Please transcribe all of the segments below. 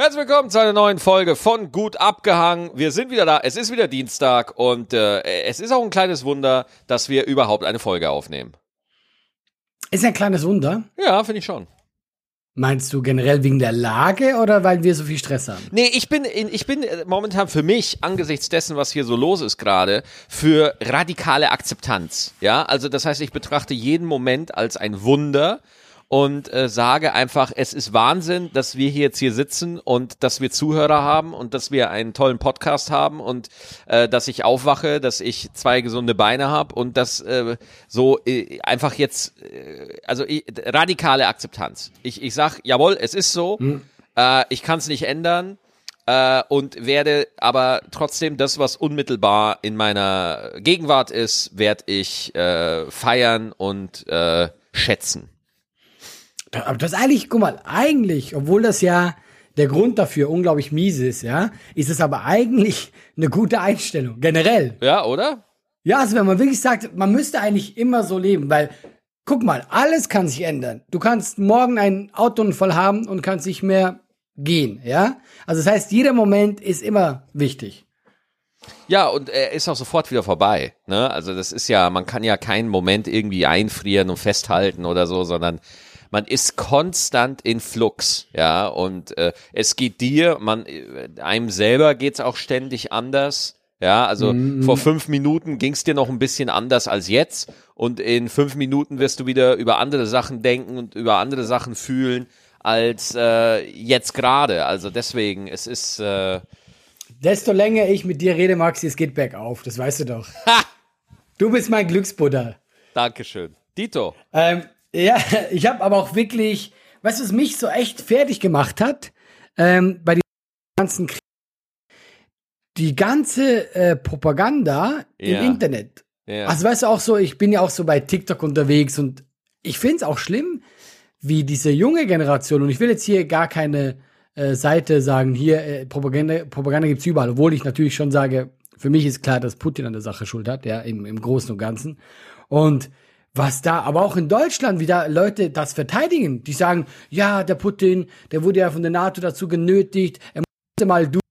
Herzlich willkommen zu einer neuen Folge von Gut abgehangen. Wir sind wieder da. Es ist wieder Dienstag und äh, es ist auch ein kleines Wunder, dass wir überhaupt eine Folge aufnehmen. Ist ein kleines Wunder? Ja, finde ich schon. Meinst du generell wegen der Lage oder weil wir so viel Stress haben? Nee, ich bin, in, ich bin momentan für mich, angesichts dessen, was hier so los ist gerade, für radikale Akzeptanz. Ja, also das heißt, ich betrachte jeden Moment als ein Wunder und äh, sage einfach, es ist Wahnsinn, dass wir hier jetzt hier sitzen und dass wir Zuhörer haben und dass wir einen tollen Podcast haben und äh, dass ich aufwache, dass ich zwei gesunde Beine habe und dass äh, so äh, einfach jetzt, äh, also ich, radikale Akzeptanz. Ich, ich sag, jawohl, es ist so, hm. äh, ich kann es nicht ändern äh, und werde aber trotzdem das, was unmittelbar in meiner Gegenwart ist, werde ich äh, feiern und äh, schätzen. Aber das eigentlich, guck mal, eigentlich, obwohl das ja der Grund dafür unglaublich mies ist, ja, ist es aber eigentlich eine gute Einstellung, generell. Ja, oder? Ja, also wenn man wirklich sagt, man müsste eigentlich immer so leben, weil, guck mal, alles kann sich ändern. Du kannst morgen einen Autounfall haben und kannst nicht mehr gehen, ja? Also das heißt, jeder Moment ist immer wichtig. Ja, und er ist auch sofort wieder vorbei. Ne? Also das ist ja, man kann ja keinen Moment irgendwie einfrieren und festhalten oder so, sondern man ist konstant in Flux, ja, und äh, es geht dir, man, einem selber geht's auch ständig anders. Ja, also mhm. vor fünf Minuten ging's dir noch ein bisschen anders als jetzt und in fünf Minuten wirst du wieder über andere Sachen denken und über andere Sachen fühlen als äh, jetzt gerade. Also deswegen, es ist. Äh Desto länger ich mit dir rede, Maxi, es geht bergauf. Das weißt du doch. Ha! Du bist mein Glücksbuddha. Dankeschön. Dito. Ähm, ja, ich habe aber auch wirklich, weißt du, was mich so echt fertig gemacht hat, ähm, bei den ganzen Krieg die ganze äh, Propaganda ja. im Internet. Ja. Also weißt du auch so, ich bin ja auch so bei TikTok unterwegs und ich finde es auch schlimm, wie diese junge Generation, und ich will jetzt hier gar keine äh, Seite sagen, hier äh, Propaganda, Propaganda gibt's überall, obwohl ich natürlich schon sage, für mich ist klar, dass Putin an der Sache schuld hat, ja, im, im Großen und Ganzen. Und was da, aber auch in Deutschland wieder Leute das verteidigen. Die sagen, ja, der Putin, der wurde ja von der NATO dazu genötigt, er musste mal durch.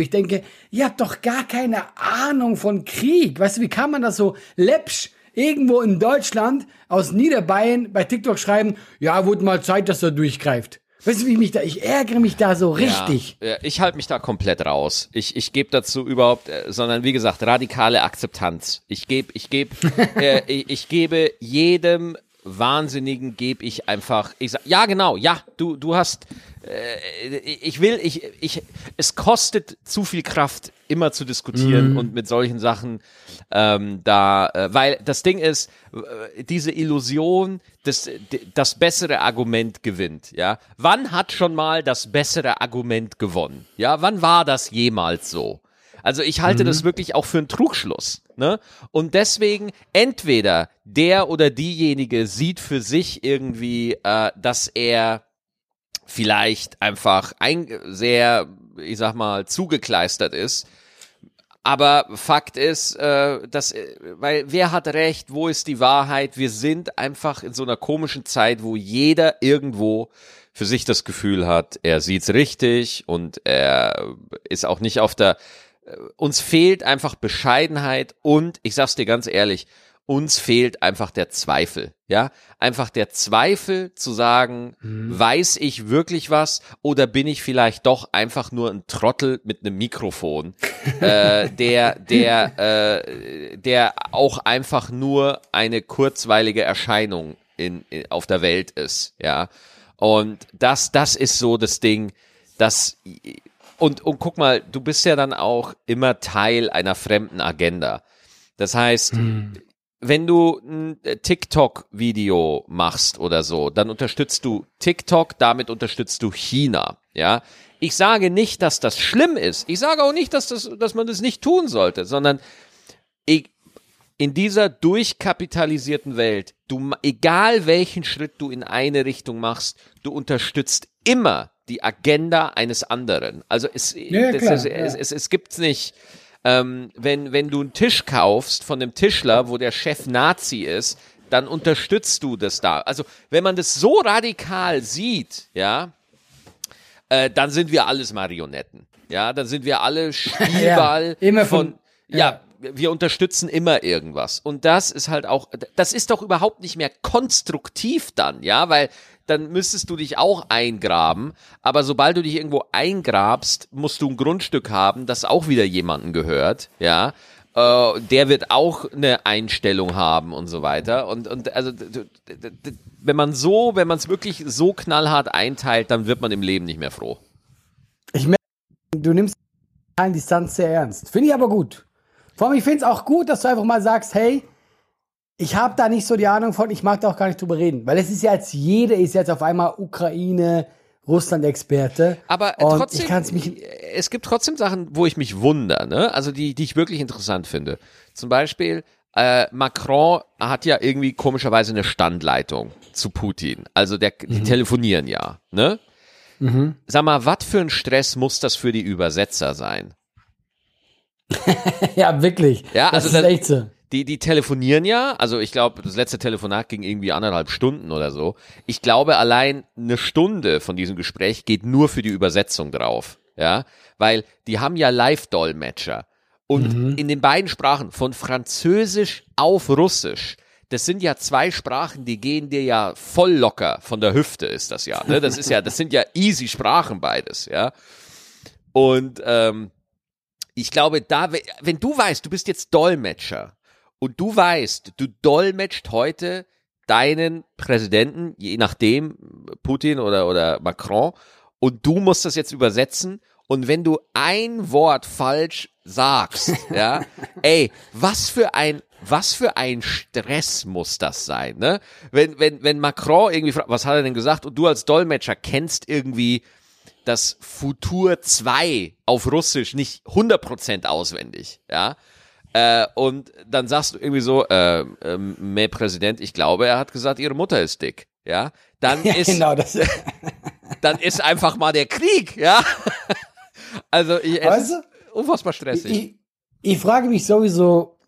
Ich denke, ihr habt doch gar keine Ahnung von Krieg. Weißt du, wie kann man das so läppsch irgendwo in Deutschland aus Niederbayern bei TikTok schreiben, ja, wurde mal Zeit, dass er durchgreift. Weißt du, wie ich mich da, ich ärgere mich da so richtig. Ja, ich halte mich da komplett raus. Ich, ich gebe dazu überhaupt, äh, sondern wie gesagt, radikale Akzeptanz. Ich gebe, ich gebe, äh, ich, ich gebe jedem Wahnsinnigen gebe ich einfach, ich sag, ja genau, ja, du, du hast, äh, ich will, ich, ich, es kostet zu viel Kraft, immer zu diskutieren mhm. und mit solchen Sachen ähm, da, äh, weil das Ding ist, äh, diese Illusion, dass das bessere Argument gewinnt, ja. Wann hat schon mal das bessere Argument gewonnen? Ja, wann war das jemals so? Also ich halte mhm. das wirklich auch für einen Trugschluss. Ne? Und deswegen entweder der oder diejenige sieht für sich irgendwie, äh, dass er vielleicht einfach ein, sehr, ich sag mal, zugekleistert ist. Aber Fakt ist, äh, dass, äh, weil wer hat recht, wo ist die Wahrheit? Wir sind einfach in so einer komischen Zeit, wo jeder irgendwo für sich das Gefühl hat, er sieht's richtig und er ist auch nicht auf der uns fehlt einfach Bescheidenheit und ich sag's dir ganz ehrlich, uns fehlt einfach der Zweifel, ja, einfach der Zweifel zu sagen, mhm. weiß ich wirklich was oder bin ich vielleicht doch einfach nur ein Trottel mit einem Mikrofon, äh, der, der, äh, der auch einfach nur eine kurzweilige Erscheinung in, in auf der Welt ist, ja, und das, das ist so das Ding, dass und, und guck mal, du bist ja dann auch immer Teil einer fremden Agenda. Das heißt, hm. wenn du ein TikTok-Video machst oder so, dann unterstützt du TikTok, damit unterstützt du China. Ja, ich sage nicht, dass das schlimm ist. Ich sage auch nicht, dass, das, dass man das nicht tun sollte, sondern ich, in dieser durchkapitalisierten Welt, du, egal welchen Schritt du in eine Richtung machst, du unterstützt immer die Agenda eines anderen. Also es, ja, das, es, ja. es, es, es gibt nicht, ähm, wenn, wenn du einen Tisch kaufst von einem Tischler, wo der Chef Nazi ist, dann unterstützt du das da. Also wenn man das so radikal sieht, ja, äh, dann sind wir alles Marionetten. Ja, dann sind wir alle Spielball Ja, immer von, von- ja, ja. wir unterstützen immer irgendwas. Und das ist halt auch, das ist doch überhaupt nicht mehr konstruktiv dann, ja, weil dann müsstest du dich auch eingraben, aber sobald du dich irgendwo eingrabst, musst du ein Grundstück haben, das auch wieder jemandem gehört, ja. Äh, der wird auch eine Einstellung haben und so weiter. Und, und also wenn man so, wenn man es wirklich so knallhart einteilt, dann wird man im Leben nicht mehr froh. Ich merke, du nimmst die Distanz sehr ernst. Finde ich aber gut. Vor allem, ich finde es auch gut, dass du einfach mal sagst, hey, ich habe da nicht so die Ahnung von, ich mag da auch gar nicht drüber reden. Weil es ist ja jetzt, jeder ist jetzt auf einmal Ukraine, Russland-Experte. Aber äh, trotzdem, mich- es gibt trotzdem Sachen, wo ich mich wundere, ne? Also die, die ich wirklich interessant finde. Zum Beispiel, äh, Macron hat ja irgendwie komischerweise eine Standleitung zu Putin. Also der, die Mhm. telefonieren ja, ne? Sag mal, was für ein Stress muss das für die Übersetzer sein? ja, wirklich. Ja, das also ist das- echt so. Die, die telefonieren ja, also ich glaube, das letzte Telefonat ging irgendwie anderthalb Stunden oder so. Ich glaube, allein eine Stunde von diesem Gespräch geht nur für die Übersetzung drauf. Ja, weil die haben ja Live-Dolmetscher. Und in den beiden Sprachen, von Französisch auf Russisch, das sind ja zwei Sprachen, die gehen dir ja voll locker von der Hüfte, ist das ja. Ne? Das ist ja, das sind ja easy Sprachen beides, ja. Und ähm, ich glaube, da, we- wenn du weißt, du bist jetzt Dolmetscher und du weißt, du dolmetscht heute deinen Präsidenten, je nachdem, Putin oder, oder Macron, und du musst das jetzt übersetzen. Und wenn du ein Wort falsch sagst, ja, ey, was für ein, was für ein Stress muss das sein, ne? Wenn, wenn, wenn Macron irgendwie fragt, was hat er denn gesagt? Und du als Dolmetscher kennst irgendwie das Futur 2 auf Russisch nicht 100% auswendig, ja. Äh, und dann sagst du irgendwie so, äh, äh, mehr Präsident, ich glaube, er hat gesagt, ihre Mutter ist dick, ja. Dann Ja, ist, genau, das. dann ist einfach mal der Krieg, ja. Also, ich, es Weißt ist unfassbar stressig. Ich, ich frage mich sowieso,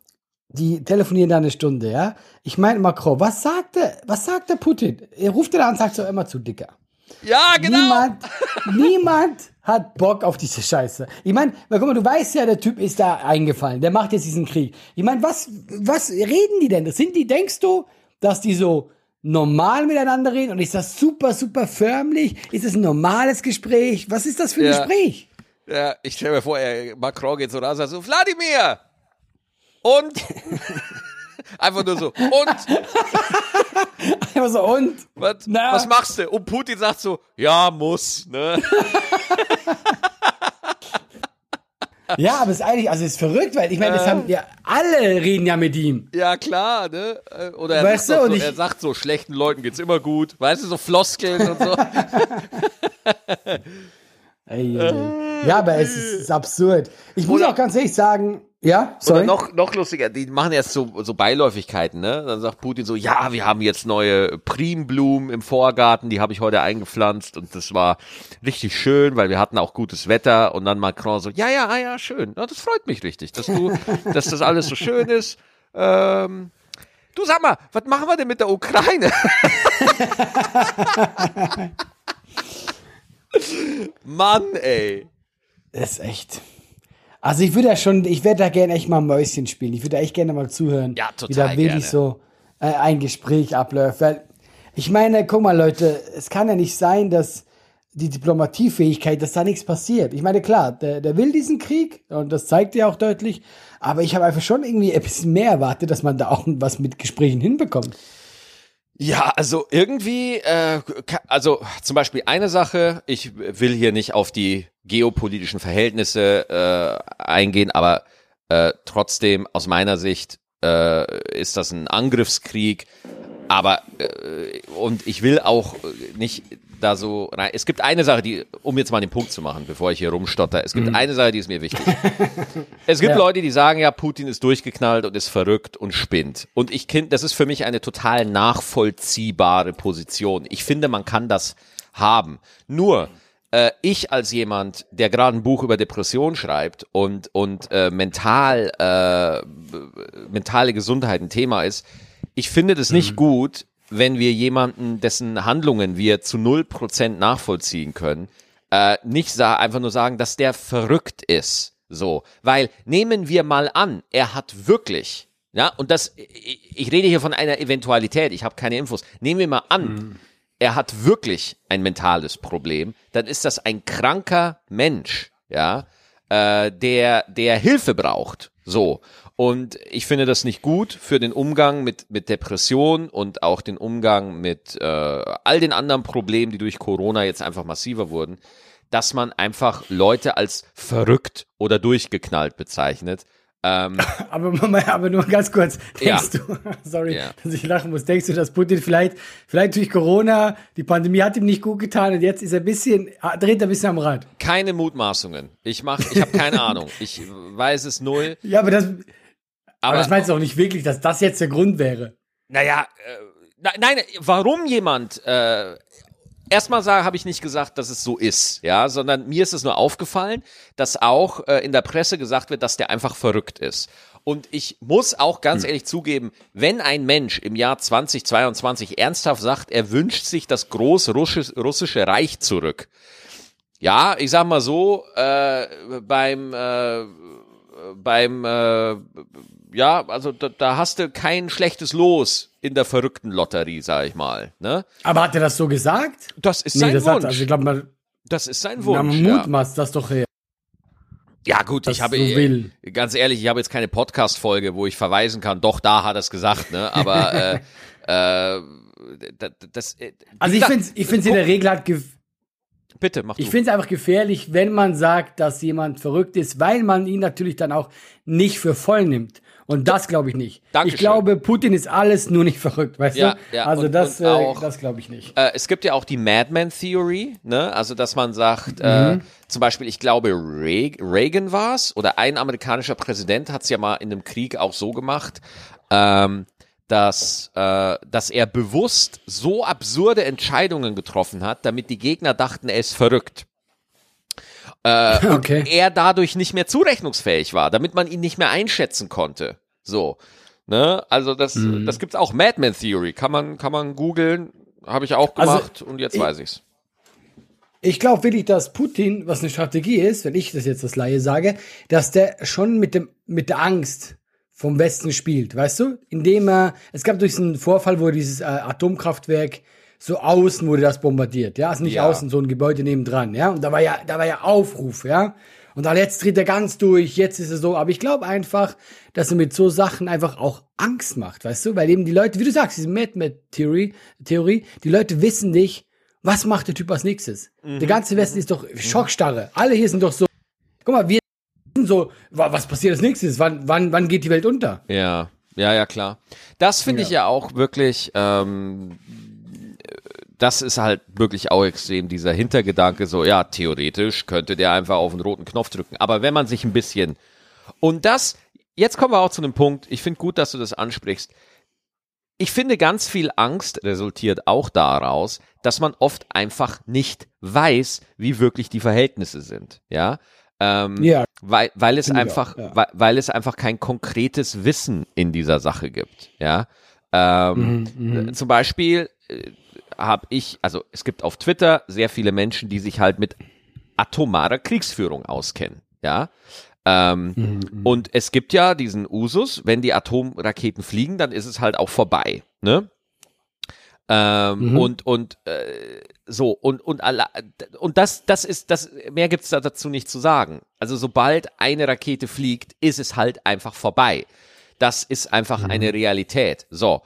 die telefonieren da eine Stunde, ja? Ich meine, Macron, was sagt der, was sagt der Putin? Er ruft er an und sagt so immer zu dicker. ja, genau. Niemand, niemand hat Bock auf diese Scheiße. Ich meine, guck mal, du weißt ja, der Typ ist da eingefallen. Der macht jetzt diesen Krieg. Ich meine, was, was reden die denn? Sind die, denkst du, dass die so normal miteinander reden? Und ist das super, super förmlich? Ist das ein normales Gespräch? Was ist das für ein Ja. Gespräch? Ja, ich stelle mir vor, er, Macron geht so raus und sagt so, Wladimir! Und? Einfach nur so, und? Einfach so, und? Was, was machst du? Und Putin sagt so, ja, muss, ne? Ja, aber es ist eigentlich, also es ist verrückt, weil ich meine, das haben ja alle reden ja mit ihm. Ja, klar, ne? Äh, Oder er, Weißt sagt, du, so, ich- er sagt so, schlechten Leuten geht's immer gut. Weißt du, so Floskeln und so. Ey, ey, ey. Ja, aber es ist, ist absurd. Ich muss Oder- auch ganz ehrlich sagen, ja, Oder sorry. noch, noch lustiger, die machen jetzt so, so Beiläufigkeiten, ne? Dann sagt Putin so, ja, wir haben jetzt neue Primblumen im Vorgarten, die habe ich heute eingepflanzt und das war richtig schön, weil wir hatten auch gutes Wetter und dann Macron so, ja, ja, ah, ja, schön. Ja, das freut mich richtig, dass du, dass das alles so schön ist. Ähm, du sag mal, was machen wir denn mit der Ukraine? Mann, ey. Das ist echt. Also ich würde ja schon, ich werde da gerne echt mal Mäuschen spielen. Ich würde da echt gerne mal zuhören. Ja, Wie da total wirklich gerne. so äh, ein Gespräch abläuft. Weil ich meine, guck mal, Leute, es kann ja nicht sein, dass die Diplomatiefähigkeit, dass da nichts passiert. Ich meine, klar, der, der will diesen Krieg und das zeigt er auch deutlich. Aber ich habe einfach schon irgendwie ein bisschen mehr erwartet, dass man da auch was mit Gesprächen hinbekommt. Ja, also irgendwie, äh, also zum Beispiel eine Sache, ich will hier nicht auf die geopolitischen Verhältnisse äh, eingehen, aber äh, trotzdem aus meiner Sicht äh, ist das ein Angriffskrieg, aber äh, und ich will auch nicht da so rein. Es gibt eine Sache, die, um jetzt mal den Punkt zu machen, bevor ich hier rumstotter, es gibt eine Sache, die ist mir wichtig. Es gibt Ja. Leute, die sagen, ja, Putin ist durchgeknallt und ist verrückt und spinnt. Und ich kind, das ist für mich eine total nachvollziehbare Position. Ich finde, man kann das haben. Nur, äh, ich als jemand, der gerade ein Buch über Depression schreibt und, und äh, mental, äh, mentale Gesundheit ein Thema ist, ich finde das nicht gut, wenn wir jemanden, dessen Handlungen wir zu null Prozent nachvollziehen können, Äh, nicht einfach nur sagen, dass der verrückt ist. So. Weil nehmen wir mal an, er hat wirklich, ja, und das, ich, ich rede hier von einer Eventualität, ich habe keine Infos. Nehmen wir mal an, mhm. er hat wirklich ein mentales Problem, dann ist das ein kranker Mensch, ja, äh, der, der Hilfe braucht. So. Und ich finde das nicht gut für den Umgang mit, mit Depression und auch den Umgang mit äh, all den anderen Problemen, die durch Corona jetzt einfach massiver wurden, dass man einfach Leute als verrückt oder durchgeknallt bezeichnet. Ähm, aber, aber nur ganz kurz, denkst ja. du, sorry, ja. dass ich lachen muss, denkst du, dass Putin vielleicht, vielleicht durch Corona, die Pandemie hat ihm nicht gut getan und jetzt ist er ein bisschen, dreht er ein bisschen am Rad? Keine Mutmaßungen. Ich mach, ich habe keine Ahnung. Ich weiß es null. Ja, aber das, aber, aber das meinst du auch nicht wirklich, dass das jetzt der Grund wäre? Naja, äh, nein, warum jemand äh, Erstmal habe ich nicht gesagt, dass es so ist, ja, sondern mir ist es nur aufgefallen, dass auch äh, in der Presse gesagt wird, dass der einfach verrückt ist. Und ich muss auch ganz hm. ehrlich zugeben, wenn ein Mensch im Jahr 2022 ernsthaft sagt, er wünscht sich das großrussische Reich zurück, ja, ich sag mal so, äh, beim äh, beim äh, ja, also da, da hast du kein schlechtes Los in der verrückten Lotterie, sag ich mal. Ne? Aber hat er das so gesagt? Das ist sein nee, das Wunsch. Hat, also ich glaube mal, das ist sein Wunsch. Man mutmaßt ja. das doch her. Ja gut, ich habe so ganz ehrlich, ich habe jetzt keine Podcast-Folge, wo ich verweisen kann. Doch, da hat er es gesagt, ne? Aber äh, äh, das. Äh, also ich finde, ich finde in der Regel hat Bitte, mach du. Ich finde es einfach gefährlich, wenn man sagt, dass jemand verrückt ist, weil man ihn natürlich dann auch nicht für voll nimmt. Und das glaube ich nicht. Dankeschön. Ich glaube, Putin ist alles nur nicht verrückt, weißt ja, du? Ja. Also und, das, und äh, das glaube ich nicht. Äh, es gibt ja auch die Madman Theory, ne? Also dass man sagt, äh, mhm. äh, zum Beispiel, ich glaube, Reagan war es oder ein amerikanischer Präsident hat es ja mal in einem Krieg auch so gemacht, ähm, dass, äh, dass er bewusst so absurde Entscheidungen getroffen hat, damit die Gegner dachten, er ist verrückt. Äh, okay. Und er dadurch nicht mehr zurechnungsfähig war, damit man ihn nicht mehr einschätzen konnte. So. Ne? Also das, mhm. das gibt's auch Madman Theory. Kann man, kann man googeln. Habe ich auch also gemacht also, und jetzt ich, weiß ich's. Ich glaube wirklich, dass Putin, was eine Strategie ist, wenn ich das jetzt als Laie sage, dass der schon mit dem, mit der Angst vom Westen spielt, weißt du? Indem er, es gab durch diesen Vorfall, wo dieses äh, Atomkraftwerk so außen wurde das bombardiert, ja, also nicht ja. außen, so ein Gebäude nebendran, ja, und da war ja, da war ja Aufruf, ja, und dann jetzt tritt er ganz durch, jetzt ist es so, aber ich glaube einfach, dass er mit so Sachen einfach auch Angst macht, weißt du, weil eben die Leute, wie du sagst, diese Mad Mad Theory, Theorie, die Leute wissen nicht, was macht der Typ als nächstes. Mhm. Der ganze Westen ist doch Schockstarre, alle hier sind doch so, guck mal, wir so, was passiert als nächstes? Wann, wann, wann geht die Welt unter? Ja, ja, ja, klar. Das finde ja. ich ja auch wirklich, ähm, das ist halt wirklich auch extrem, dieser Hintergedanke, so, ja, theoretisch könnte der einfach auf den roten Knopf drücken. Aber wenn man sich ein bisschen, und das, jetzt kommen wir auch zu einem Punkt, ich finde gut, dass du das ansprichst. Ich finde, ganz viel Angst resultiert auch daraus, dass man oft einfach nicht weiß, wie wirklich die Verhältnisse sind. Ja, ähm, ja. Weil, weil es einfach, ja. weil, weil es einfach kein konkretes Wissen in dieser Sache gibt. Ja. Ähm, mhm, mhm. zum Beispiel äh, habe ich, also es gibt auf Twitter sehr viele Menschen, die sich halt mit atomarer Kriegsführung auskennen. Ja. Ähm, mhm, und es gibt ja diesen Usus, wenn die Atomraketen fliegen, dann ist es halt auch vorbei. Ne? Ähm, mhm. Und und äh, so und und und das das ist das mehr gibt's da dazu nicht zu sagen. Also sobald eine Rakete fliegt, ist es halt einfach vorbei. Das ist einfach mhm. eine Realität. So.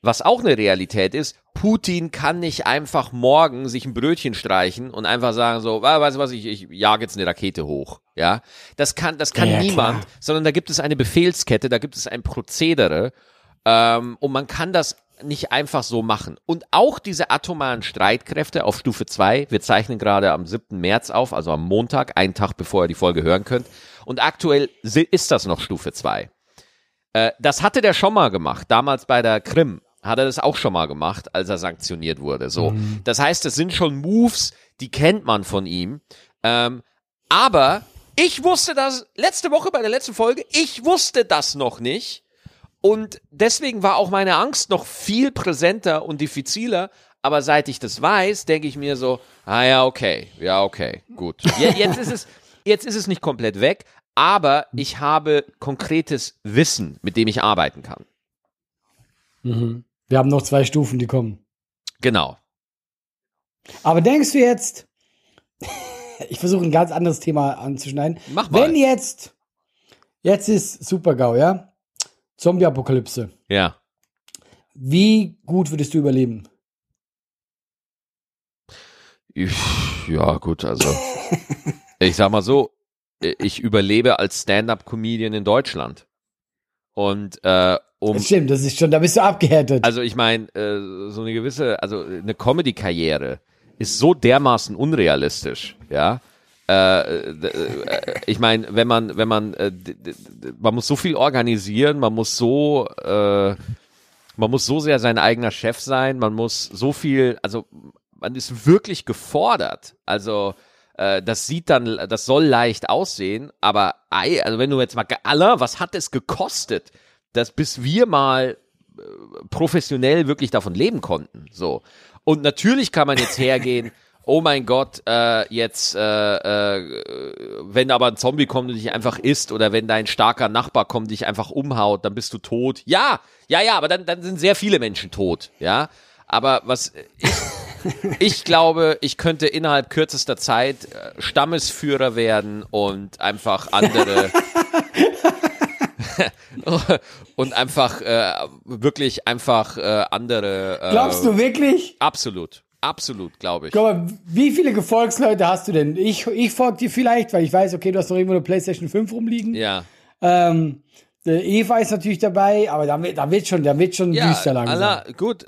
Was auch eine Realität ist, Putin kann nicht einfach morgen sich ein Brötchen streichen und einfach sagen so, weißt du was, ich, ich jage jetzt eine Rakete hoch. Ja, das kann, das kann ja, niemand, klar. sondern da gibt es eine Befehlskette, da gibt es ein Prozedere ähm, und man kann das nicht einfach so machen. Und auch diese atomaren Streitkräfte auf Stufe 2, wir zeichnen gerade am 7. März auf, also am Montag, einen Tag bevor ihr die Folge hören könnt. Und aktuell ist das noch Stufe 2. Äh, das hatte der schon mal gemacht, damals bei der Krim hat er das auch schon mal gemacht, als er sanktioniert wurde. So, mhm. das heißt, es sind schon Moves, die kennt man von ihm. Ähm, aber ich wusste das letzte Woche bei der letzten Folge. Ich wusste das noch nicht. Und deswegen war auch meine Angst noch viel präsenter und diffiziler, aber seit ich das weiß, denke ich mir so, ah ja, okay, ja, okay, gut. Ja, jetzt ist es, jetzt ist es nicht komplett weg, aber ich habe konkretes Wissen, mit dem ich arbeiten kann. Mhm. Wir haben noch zwei Stufen, die kommen. Genau. Aber denkst du jetzt, ich versuche ein ganz anderes Thema anzuschneiden. Mach mal. Wenn jetzt, jetzt ist Super-GAU, ja? Zombie-Apokalypse. Ja. Wie gut würdest du überleben? Ich, ja, gut, also. ich sag mal so, ich überlebe als Stand-up-Comedian in Deutschland. Und äh, um. Das stimmt, das ist schon, da bist du abgehärtet. Also ich meine, äh, so eine gewisse, also eine Comedy-Karriere ist so dermaßen unrealistisch, ja. Äh, äh, ich meine, wenn man, wenn man, äh, man muss so viel organisieren, man muss so, äh, man muss so sehr sein eigener Chef sein, man muss so viel, also man ist wirklich gefordert. Also das sieht dann, das soll leicht aussehen, aber ei, also wenn du jetzt mal, Alain, was hat es gekostet, dass bis wir mal äh, professionell wirklich davon leben konnten, so. Und natürlich kann man jetzt hergehen, oh mein Gott, äh, jetzt, äh, äh, wenn aber ein Zombie kommt und dich einfach isst oder wenn dein starker Nachbar kommt, dich einfach umhaut, dann bist du tot. Ja, ja, ja, aber dann, dann sind sehr viele Menschen tot, ja. Aber was ich, ich glaube, ich könnte innerhalb kürzester Zeit äh, Stammesführer werden und einfach andere und einfach äh, wirklich einfach äh, andere. Äh, Glaubst du wirklich? Absolut. Absolut, glaube ich. Guck mal, wie viele Gefolgsleute hast du denn? Ich, ich folge dir vielleicht, weil ich weiß, okay, du hast noch irgendwo eine PlayStation 5 rumliegen. Ja. Ähm, Eva ist natürlich dabei, aber da wird, da wird schon, da wird schon Ja, düster langsam. Allah, gut,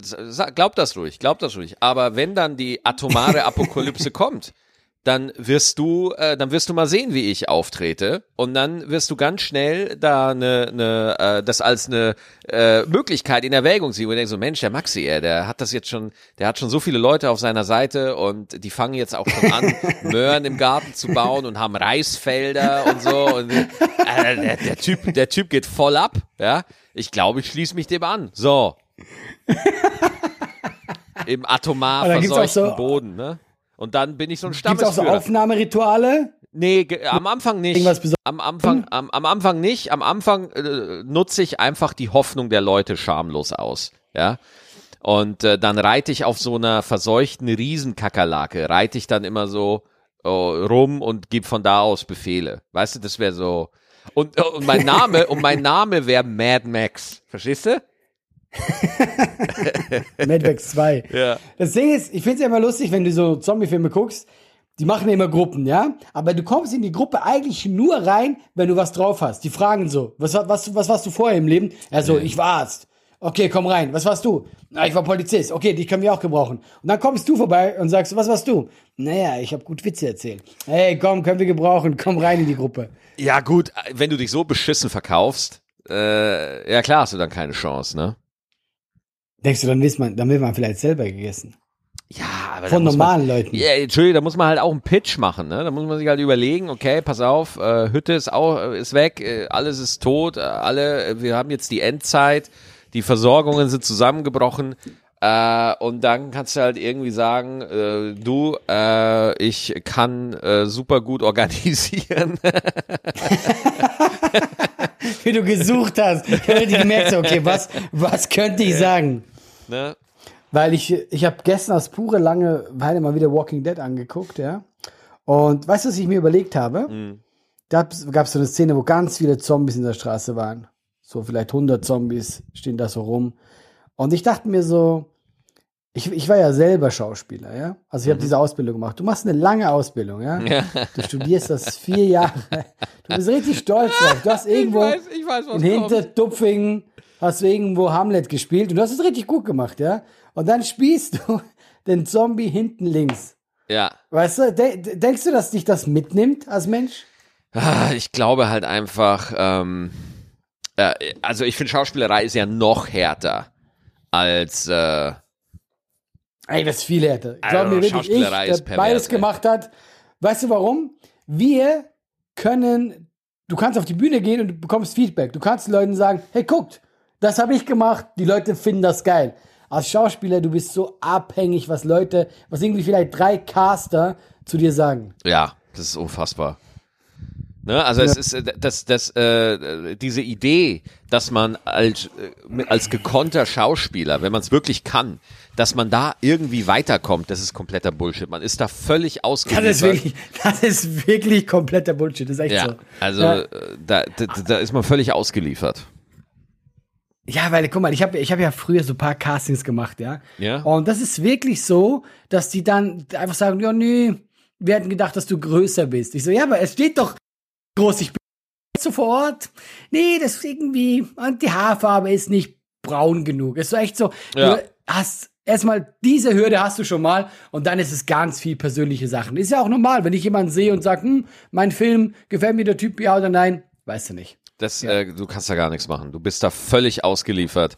glaub das ruhig, glaub das ruhig. Aber wenn dann die atomare Apokalypse kommt, dann wirst du, äh, dann wirst du mal sehen, wie ich auftrete, und dann wirst du ganz schnell da eine, eine äh, das als eine äh, Möglichkeit in Erwägung ziehen, du denkst so, Mensch, der Maxi, ey, der hat das jetzt schon, der hat schon so viele Leute auf seiner Seite und die fangen jetzt auch schon an, Möhren im Garten zu bauen und haben Reisfelder und so. Und, äh, der, der Typ, der Typ geht voll ab, ja. Ich glaube, ich schließe mich dem an. So. Im atomar verseuchten so- Boden, ne? Und dann bin ich so ein Gibt es auch so Stammesführer. Aufnahmerituale? Nee, am Anfang nicht. Irgendwas Besonderes? Am Anfang, am, am Anfang nicht. Am Anfang äh, nutze ich einfach die Hoffnung der Leute schamlos aus. Ja. Und äh, dann reite ich auf so einer verseuchten Riesenkakerlake, reite ich dann immer so oh, rum und gebe von da aus Befehle. Weißt du, das wäre so. Und, äh, und mein Name, und mein Name wäre Mad Max. Verstehst du? Mad Max 2. Ja. Das Ding ist, ich finde es ja immer lustig, wenn du so Zombie-Filme guckst, die machen ja immer Gruppen, ja? Aber du kommst in die Gruppe eigentlich nur rein, wenn du was drauf hast. Die fragen so, was, was, was warst du vorher im Leben? Ja, so, ich war Arzt. Okay, komm rein. Was warst du? Na, ich war Polizist. Okay, dich können wir auch gebrauchen. Und dann kommst du vorbei und sagst, was warst du? Naja, ich habe gut Witze erzählt. Hey, komm, können wir gebrauchen. Komm rein in die Gruppe. Ja, gut, wenn du dich so beschissen verkaufst, äh, ja klar hast du dann keine Chance, ne? Denkst du, dann will man, dann will man vielleicht selber gegessen. Ja, aber Von muss man- normalen Leuten. Ja, Entschuldigung, da muss man halt auch einen Pitch machen, ne? Da muss man sich halt überlegen, okay, pass auf, äh, Hütte ist auch äh, ist weg, äh, alles ist tot, äh, alle, äh, wir haben jetzt die Endzeit, die Versorgungen sind zusammengebrochen. Äh, und dann kannst du halt irgendwie sagen, äh, du, äh, ich kann äh, super gut organisieren. Wie du gesucht hast. Ich habe gemerkt, okay, was, was könnte ich sagen? Ne? Weil ich, ich habe gestern aus pure Langeweile mal wieder Walking Dead angeguckt, ja. Und weißt du, was ich mir überlegt habe? Mhm. Da gab es so eine Szene, wo ganz viele Zombies in der Straße waren. So vielleicht 100 Zombies stehen da so rum. Und ich dachte mir so, ich, ich war ja selber Schauspieler, ja. Also ich habe diese Ausbildung gemacht. Du machst eine lange Ausbildung, ja. Du studierst das vier Jahre. Du bist richtig stolz drauf. Du hast irgendwo ich weiß, in Hintertupfingen hast du irgendwo Hamlet gespielt und du hast es richtig gut gemacht, ja. Und dann spielst du den Zombie hinten links. Ja. Weißt du, de denkst du, dass dich das mitnimmt als Mensch? Ah, Ich glaube halt einfach, ähm, äh, also ich finde Schauspielerei ist ja noch härter als äh, Ey, das ist viel härter. Ich Also, glaube mir wirklich, ich, Schauspielerei ist der beides gemacht hat. Weißt du warum? Wir können, du kannst auf die Bühne gehen und du bekommst Feedback. Du kannst den Leuten sagen, hey, guckt, das habe ich gemacht, die Leute finden das geil. als Schauspieler, du bist so abhängig, was Leute, was irgendwie vielleicht drei Caster zu dir sagen. Ja, das ist unfassbar. Ne? Also ja. es ist äh, das, das, äh, diese Idee, dass man als, äh, als gekonnter Schauspieler, wenn man es wirklich kann, dass man da irgendwie weiterkommt, das ist kompletter Bullshit. Man ist da völlig ausgeliefert. Das ist wirklich, das ist wirklich kompletter Bullshit. Das ist echt ja, so. Also ja. Äh, da, da, da ist man völlig ausgeliefert. Ja, weil, guck mal, ich habe ich hab ja früher so ein paar Castings gemacht, ja. Ja. Und das ist wirklich so, dass die dann einfach sagen, ja, nee, wir hätten gedacht, dass du größer bist. Ich so, ja, aber es steht doch groß, ich bin so vor Ort. Nee, das ist irgendwie, und die Haarfarbe ist nicht braun genug. Ist so echt so, ja. du hast erstmal diese Hürde hast du schon mal und dann ist es ganz viel persönliche Sachen. Ist ja auch normal, wenn ich jemanden sehe und sage, hm, mein Film, gefällt mir der Typ, ja oder nein, weißt du nicht. Das, ja. äh, du kannst da gar nichts machen. Du bist da völlig ausgeliefert.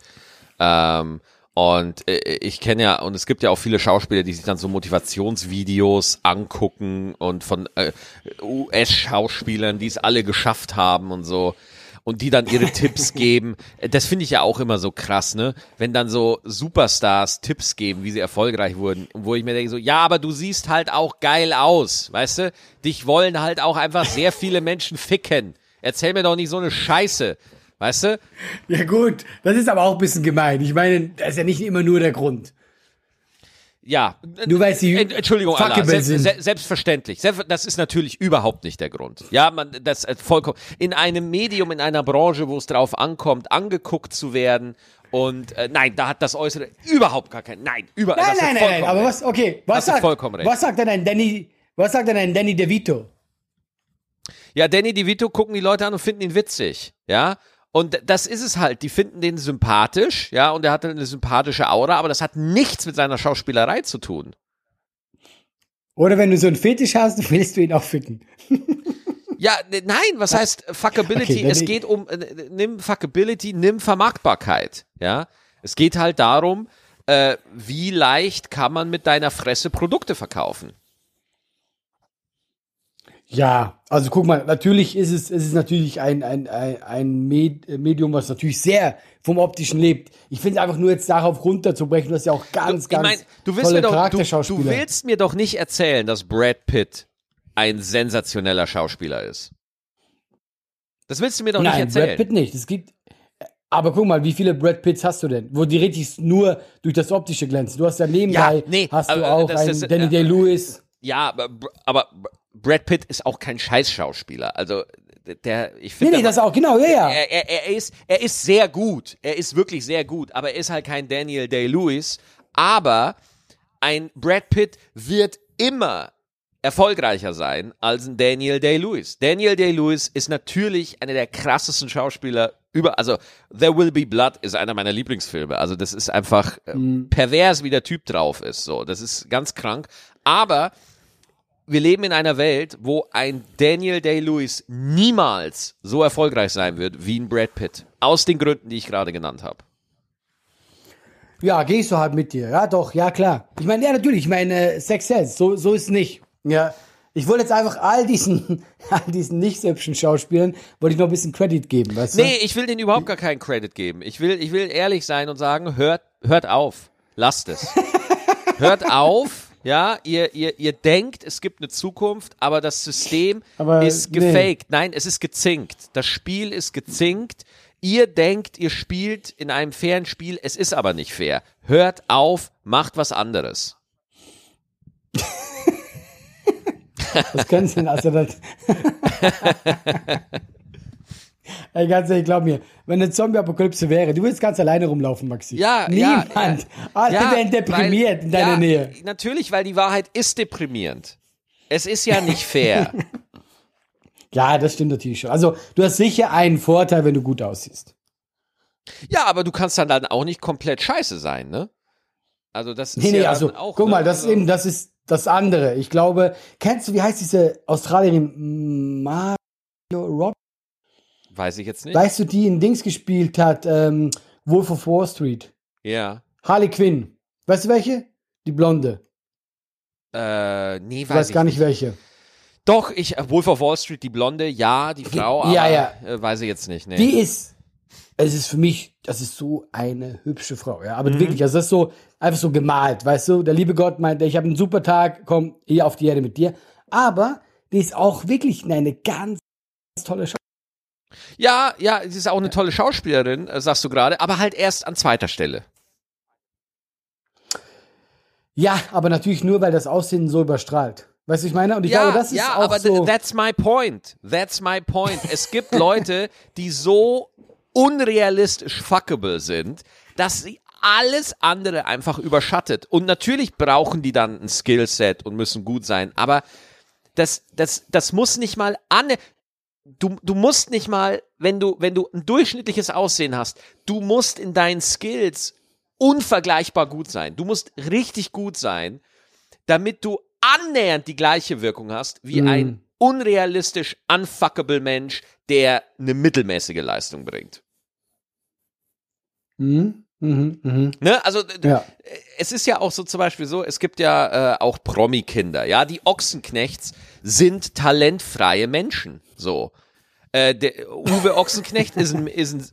Ähm, und äh, ich kenne ja, und es gibt ja auch viele Schauspieler, die sich dann so Motivationsvideos angucken und von äh, US-Schauspielern, die es alle geschafft haben und so. Und die dann ihre Tipps geben. Das finde ich ja auch immer so krass, ne? Wenn dann so Superstars Tipps geben, wie sie erfolgreich wurden. Wo ich mir denke so, ja, aber du siehst halt auch geil aus, weißt du? Dich wollen halt auch einfach sehr viele Menschen ficken. Erzähl mir doch nicht so eine Scheiße. Weißt du? Ja, gut. Das ist aber auch ein bisschen gemein. Ich meine, das ist ja nicht immer nur der Grund. Ja. Nur weil sie Entschuldigung, Allah, se se selbstverständlich. Das ist natürlich überhaupt nicht der Grund. Ja, man, das äh, vollkommen. In einem Medium, in einer Branche, wo es drauf ankommt, angeguckt zu werden. Und äh, nein, da hat das Äußere überhaupt gar kein. Nein, überall. Nein, nein, nein, nein. Aber was, okay, was sagt, was sagt denn ein Danny, was sagt denn ein Danny DeVito? Ja, Danny DeVito gucken die Leute an und finden ihn witzig. Ja. Und das ist es halt. Die finden den sympathisch, ja, und er hat eine sympathische Aura, aber das hat nichts mit seiner Schauspielerei zu tun. Oder wenn du so einen Fetisch hast, willst du ihn auch ficken. Ja, ne, nein, was heißt Fuckability? Okay, es geht um, äh, nimm Fuckability, nimm Vermarktbarkeit, ja. Es geht halt darum, äh, wie leicht kann man mit deiner Fresse Produkte verkaufen. Ja, also guck mal, natürlich ist es, es ist natürlich ein, ein, ein, ein Medium, was natürlich sehr vom Optischen lebt. Ich finde einfach nur jetzt darauf runterzubrechen, das ist ja auch ganz, du, ganz mein, du willst mir doch, du, du willst mir doch nicht erzählen, dass Brad Pitt ein sensationeller Schauspieler ist. Das willst du mir doch Nein, nicht erzählen. Brad Pitt nicht. Es gibt, aber guck mal, wie viele Brad Pitts hast du denn? Wo die richtig nur durch das Optische glänzen. Du hast ja nebenbei, ja, nee, hast du auch einen Danny Day-Lewis. Ja, aber, aber Brad Pitt ist auch kein Scheißschauspieler. Also der, ich finde. Nee, nee, das auch, genau, ja, ja. Er, er, er, ist, er ist sehr gut. Er ist wirklich sehr gut, aber er ist halt kein Daniel Day-Lewis. Aber ein Brad Pitt wird immer erfolgreicher sein als ein Daniel Day-Lewis. Daniel Day-Lewis ist natürlich einer der krassesten Schauspieler über, also There Will Be Blood ist einer meiner Lieblingsfilme. Also das ist einfach mhm. pervers, wie der Typ drauf ist. So, das ist ganz krank. Aber wir leben in einer Welt, wo ein Daniel Day-Lewis niemals so erfolgreich sein wird wie ein Brad Pitt. Aus den Gründen, die ich gerade genannt habe. Ja, gehst du halt mit dir. Ja, doch, ja, klar. Ich meine, ja, natürlich, ich meine, Success, so, so ist es nicht. Ja, ich wollte jetzt einfach all diesen, all diesen nicht so hübschen Schauspielern, wollte ich noch ein bisschen Credit geben, weißt du? Nee, ich will denen überhaupt gar keinen Credit geben. Ich will, ich will ehrlich sein und sagen, hört, hört auf. Lasst es. hört auf ja, ihr, ihr, ihr denkt, es gibt eine Zukunft, aber das System aber ist gefaked. Nee. Nein, es ist gezinkt. Das Spiel ist gezinkt. Ihr denkt, ihr spielt in einem fairen Spiel, es ist aber nicht fair. Hört auf, macht was anderes. was können Sie denn also das? Ey, ganz ehrlich, glaub mir, wenn eine Zombie-Apokalypse wäre, du würdest ganz alleine rumlaufen, Maxi. Ja, Niemand. ja. Niemand. Alle ja, wären deprimiert weil, in deiner ja, Nähe. Natürlich, weil die Wahrheit ist deprimierend. Es ist ja nicht fair. ja, das stimmt natürlich schon. Also, du hast sicher einen Vorteil, wenn du gut aussiehst. Ja, aber du kannst dann, dann auch nicht komplett scheiße sein, ne? Also, das ist nee, nee, ja also, auch. Guck ne? mal, das ist eben, das ist das andere. Ich glaube, kennst du, wie heißt diese Australierin? Mario Rob Weiß ich jetzt nicht. Weißt du, die in Dings gespielt hat, ähm, Wolf of Wall Street? Ja. Harley Quinn. Weißt du welche? Die Blonde. Äh, nee, weiß ich weiß gar nicht, nicht welche. Doch, ich, äh, Wolf of Wall Street, die Blonde, ja, die Frau, ja, aber ja. Äh, weiß ich jetzt nicht. Nee. Die ist, es ist für mich, das ist so eine hübsche Frau, ja. Aber mhm. wirklich, also das ist so, einfach so gemalt, weißt du? Der liebe Gott meint, ich habe einen super Tag, komm hier auf die Erde mit dir. Aber die ist auch wirklich eine ganz, ganz tolle Schauspielerin. Ja, ja, sie ist auch eine tolle Schauspielerin, äh, sagst du gerade, aber halt erst an zweiter Stelle. Ja, aber natürlich nur, weil das Aussehen so überstrahlt. Weißt du, ich meine? Und ich ja, glaube, das ist ja, auch aber so. That's my point. That's my point. Es gibt Leute, die so unrealistisch fuckable sind, dass sie alles andere einfach überschattet. Und natürlich brauchen die dann ein Skillset und müssen gut sein, aber das, das, das muss nicht mal an. Du, du musst nicht mal, wenn du, wenn du ein durchschnittliches Aussehen hast, du musst in deinen Skills unvergleichbar gut sein. Du musst richtig gut sein, damit du annähernd die gleiche Wirkung hast wie mm. ein unrealistisch unfuckable Mensch, der eine mittelmäßige Leistung bringt. Mhm. Mhm, mh. Ne? Also ja. es ist ja auch so zum Beispiel so, es gibt ja äh, auch Promi-Kinder, ja, die Ochsenknechts sind talentfreie Menschen, so. Äh, der, Uwe Ochsenknecht ist ein, ist ein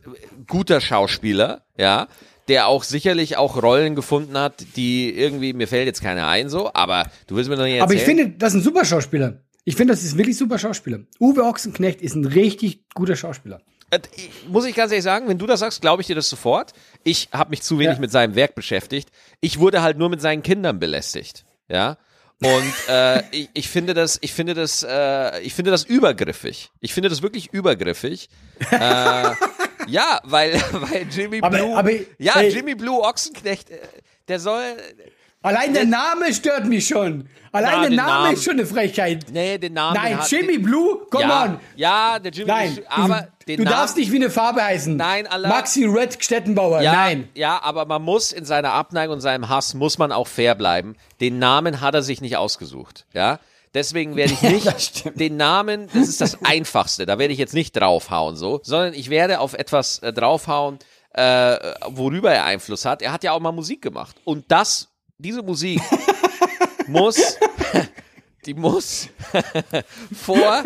guter Schauspieler, ja, der auch sicherlich auch Rollen gefunden hat, die irgendwie, mir fällt jetzt keine ein so, aber du willst mir noch nicht erzählen. Aber ich finde, das ist ein super Schauspieler. Ich finde, das ist wirklich super Schauspieler. Uwe Ochsenknecht ist ein richtig guter Schauspieler. Äh, muss ich ganz ehrlich sagen, wenn du das sagst, glaube ich dir das sofort. Ich habe mich zu wenig ja. mit seinem Werk beschäftigt. Ich wurde halt nur mit seinen Kindern belästigt. Ja. Und äh, ich, ich, finde das, ich finde das, äh, ich finde das übergriffig. Ich finde das wirklich übergriffig. äh, ja, weil, weil Jimmy Blue, aber, aber, ja, ey, Jimmy Blue Ochsenknecht, äh, der soll, Allein der Name stört mich schon. Allein der Name Namen. ist schon eine Frechheit. Nee, den Namen. Nein, Jimmy Blue, come ja, on. Ja, der Jimmy Nein, Blue, aber du, du darfst nicht wie eine Farbe heißen. Nein, Allah. Maxi Red Stettenbauer. Ja, Nein. Ja, aber man muss in seiner Abneigung und seinem Hass muss man auch fair bleiben. Den Namen hat er sich nicht ausgesucht. Ja. Deswegen werde ich nicht den Namen, das ist das Einfachste, da werde ich jetzt nicht draufhauen so, sondern ich werde auf etwas äh, draufhauen, äh, worüber er Einfluss hat. Er hat ja auch mal Musik gemacht. Und das diese Musik muss, die muss vor,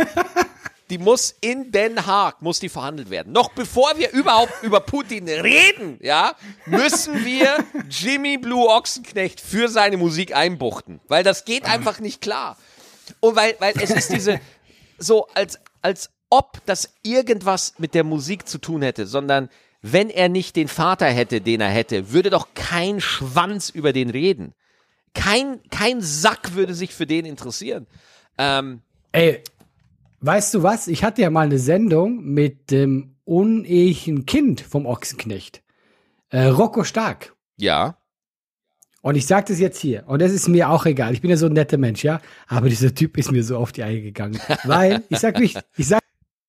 die muss in Den Haag, muss die verhandelt werden. Noch bevor wir überhaupt über Putin reden, ja, müssen wir Jimmy Blue Ochsenknecht für seine Musik einbuchten. Weil das geht einfach nicht klar. Und weil, weil es ist diese, so als, als ob das irgendwas mit der Musik zu tun hätte, sondern wenn er nicht den Vater hätte, den er hätte, würde doch kein Schwanz über den reden. Kein, kein Sack würde sich für den interessieren. Ähm, Ey, weißt du was? Ich hatte ja mal eine Sendung mit dem unehelichen Kind vom Ochsenknecht. Äh, Rocco Stark. Ja. Und ich sage das jetzt hier. Und das ist mir auch egal. Ich bin ja so ein netter Mensch, ja. Aber dieser Typ ist mir so auf die Eier gegangen. Weil, ich sag nicht, ich sag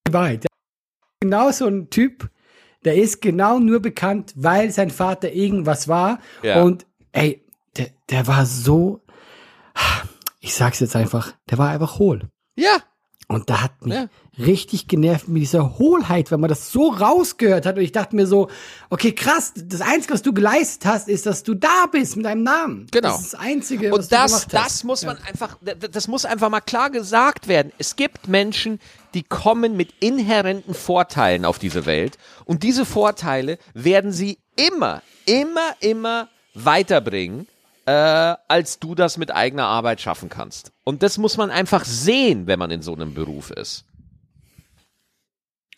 die Wahrheit. Genau so ein Typ, der ist genau nur bekannt, weil sein Vater irgendwas war. Ja. Und ey, der, der war so, ich sag's jetzt einfach, der war einfach hohl. Ja. Und da hat mich ja. richtig genervt mit dieser Hohlheit, wenn man das so rausgehört hat. Und ich dachte mir so, okay, krass, das Einzige, was du geleistet hast, ist, dass du da bist mit deinem Namen. Genau. Das ist das Einzige, was Und das, du gemacht hast. das muss man ja. einfach, das muss einfach mal klar gesagt werden. Es gibt Menschen, die kommen mit inhärenten Vorteilen auf diese Welt. Und diese Vorteile werden sie immer, immer, immer weiterbringen äh, als du das mit eigener Arbeit schaffen kannst. Und das muss man einfach sehen, wenn man in so einem Beruf ist.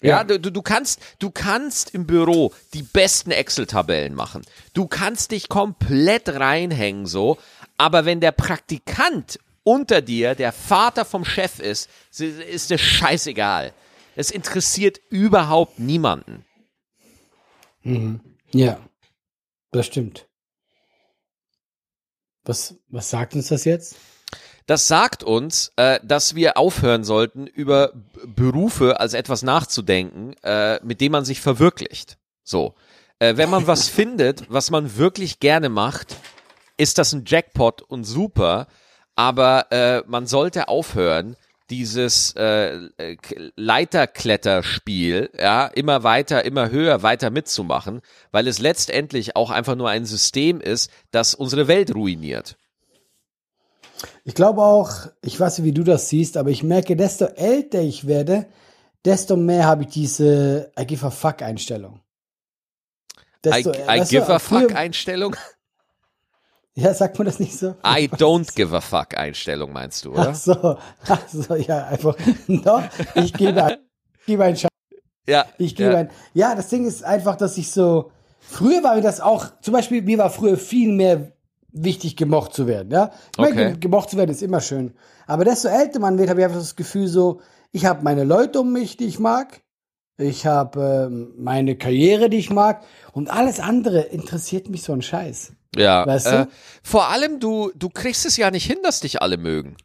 Ja, du, du kannst, du kannst im Büro die besten Excel-Tabellen machen. Du kannst dich komplett reinhängen so, aber wenn der Praktikant unter dir der Vater vom Chef ist, ist es scheißegal. Es interessiert überhaupt niemanden. Mhm. Ja, das stimmt. Was, was sagt uns das jetzt? Das sagt uns, äh, dass wir aufhören sollten, über Berufe als etwas nachzudenken, äh, mit dem man sich verwirklicht. So. Äh, wenn man was findet, was man wirklich gerne macht, ist das ein Jackpot und super, aber äh, man sollte aufhören, dieses äh, äh, Leiterkletterspiel, ja, immer weiter, immer höher, weiter mitzumachen, weil es letztendlich auch einfach nur ein System ist, das unsere Welt ruiniert. Ich glaube auch, ich weiß nicht, wie du das siehst, aber ich merke, desto älter ich werde, desto mehr habe ich diese I give a fuck Einstellung. Das I, I give a fuck Einstellung? Ja, sagt man das nicht so? I don't give a fuck Einstellung meinst du, Ach oder? so, ach so, ja, einfach. Doch, ich gebe ein, ich gebe ein Scheiß. Ja. Ich gebe ja. ein. Ja, das Ding ist einfach, dass ich so. Früher war mir das auch, zum Beispiel, mir war früher viel mehr wichtig, gemocht zu werden. Ja? Ich meine, Okay. ge- gemocht zu werden ist immer schön. Aber desto älter man wird, habe ich einfach das Gefühl so, ich habe meine Leute um mich, die ich mag. Ich habe ähm, meine Karriere, die ich mag. Und alles andere interessiert mich so ein Scheiß. Ja, Weißt du? äh, vor allem du, du kriegst es ja nicht hin, dass dich alle mögen.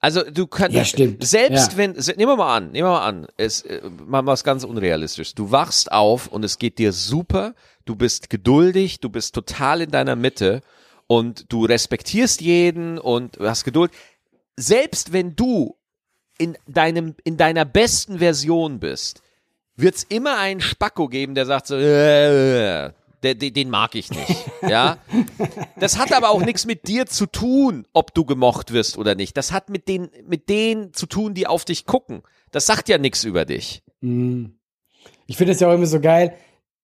Also du kannst Ja, stimmt. selbst Ja. wenn nehmen wir mal an, nehmen wir mal an, es äh, mal was ganz unrealistisch. Du wachst auf und es geht dir super, du bist geduldig, du bist total in deiner Mitte und du respektierst jeden und hast Geduld. Selbst wenn du in deinem in deiner besten Version bist, wird's immer einen Spacko geben, der sagt so, äh, der, den, den mag ich nicht. Ja, das hat aber auch nichts mit dir zu tun, ob du gemocht wirst oder nicht. Das hat mit den mit denen zu tun, die auf dich gucken. Das sagt ja nichts über dich. Ich finde es ja auch immer so geil,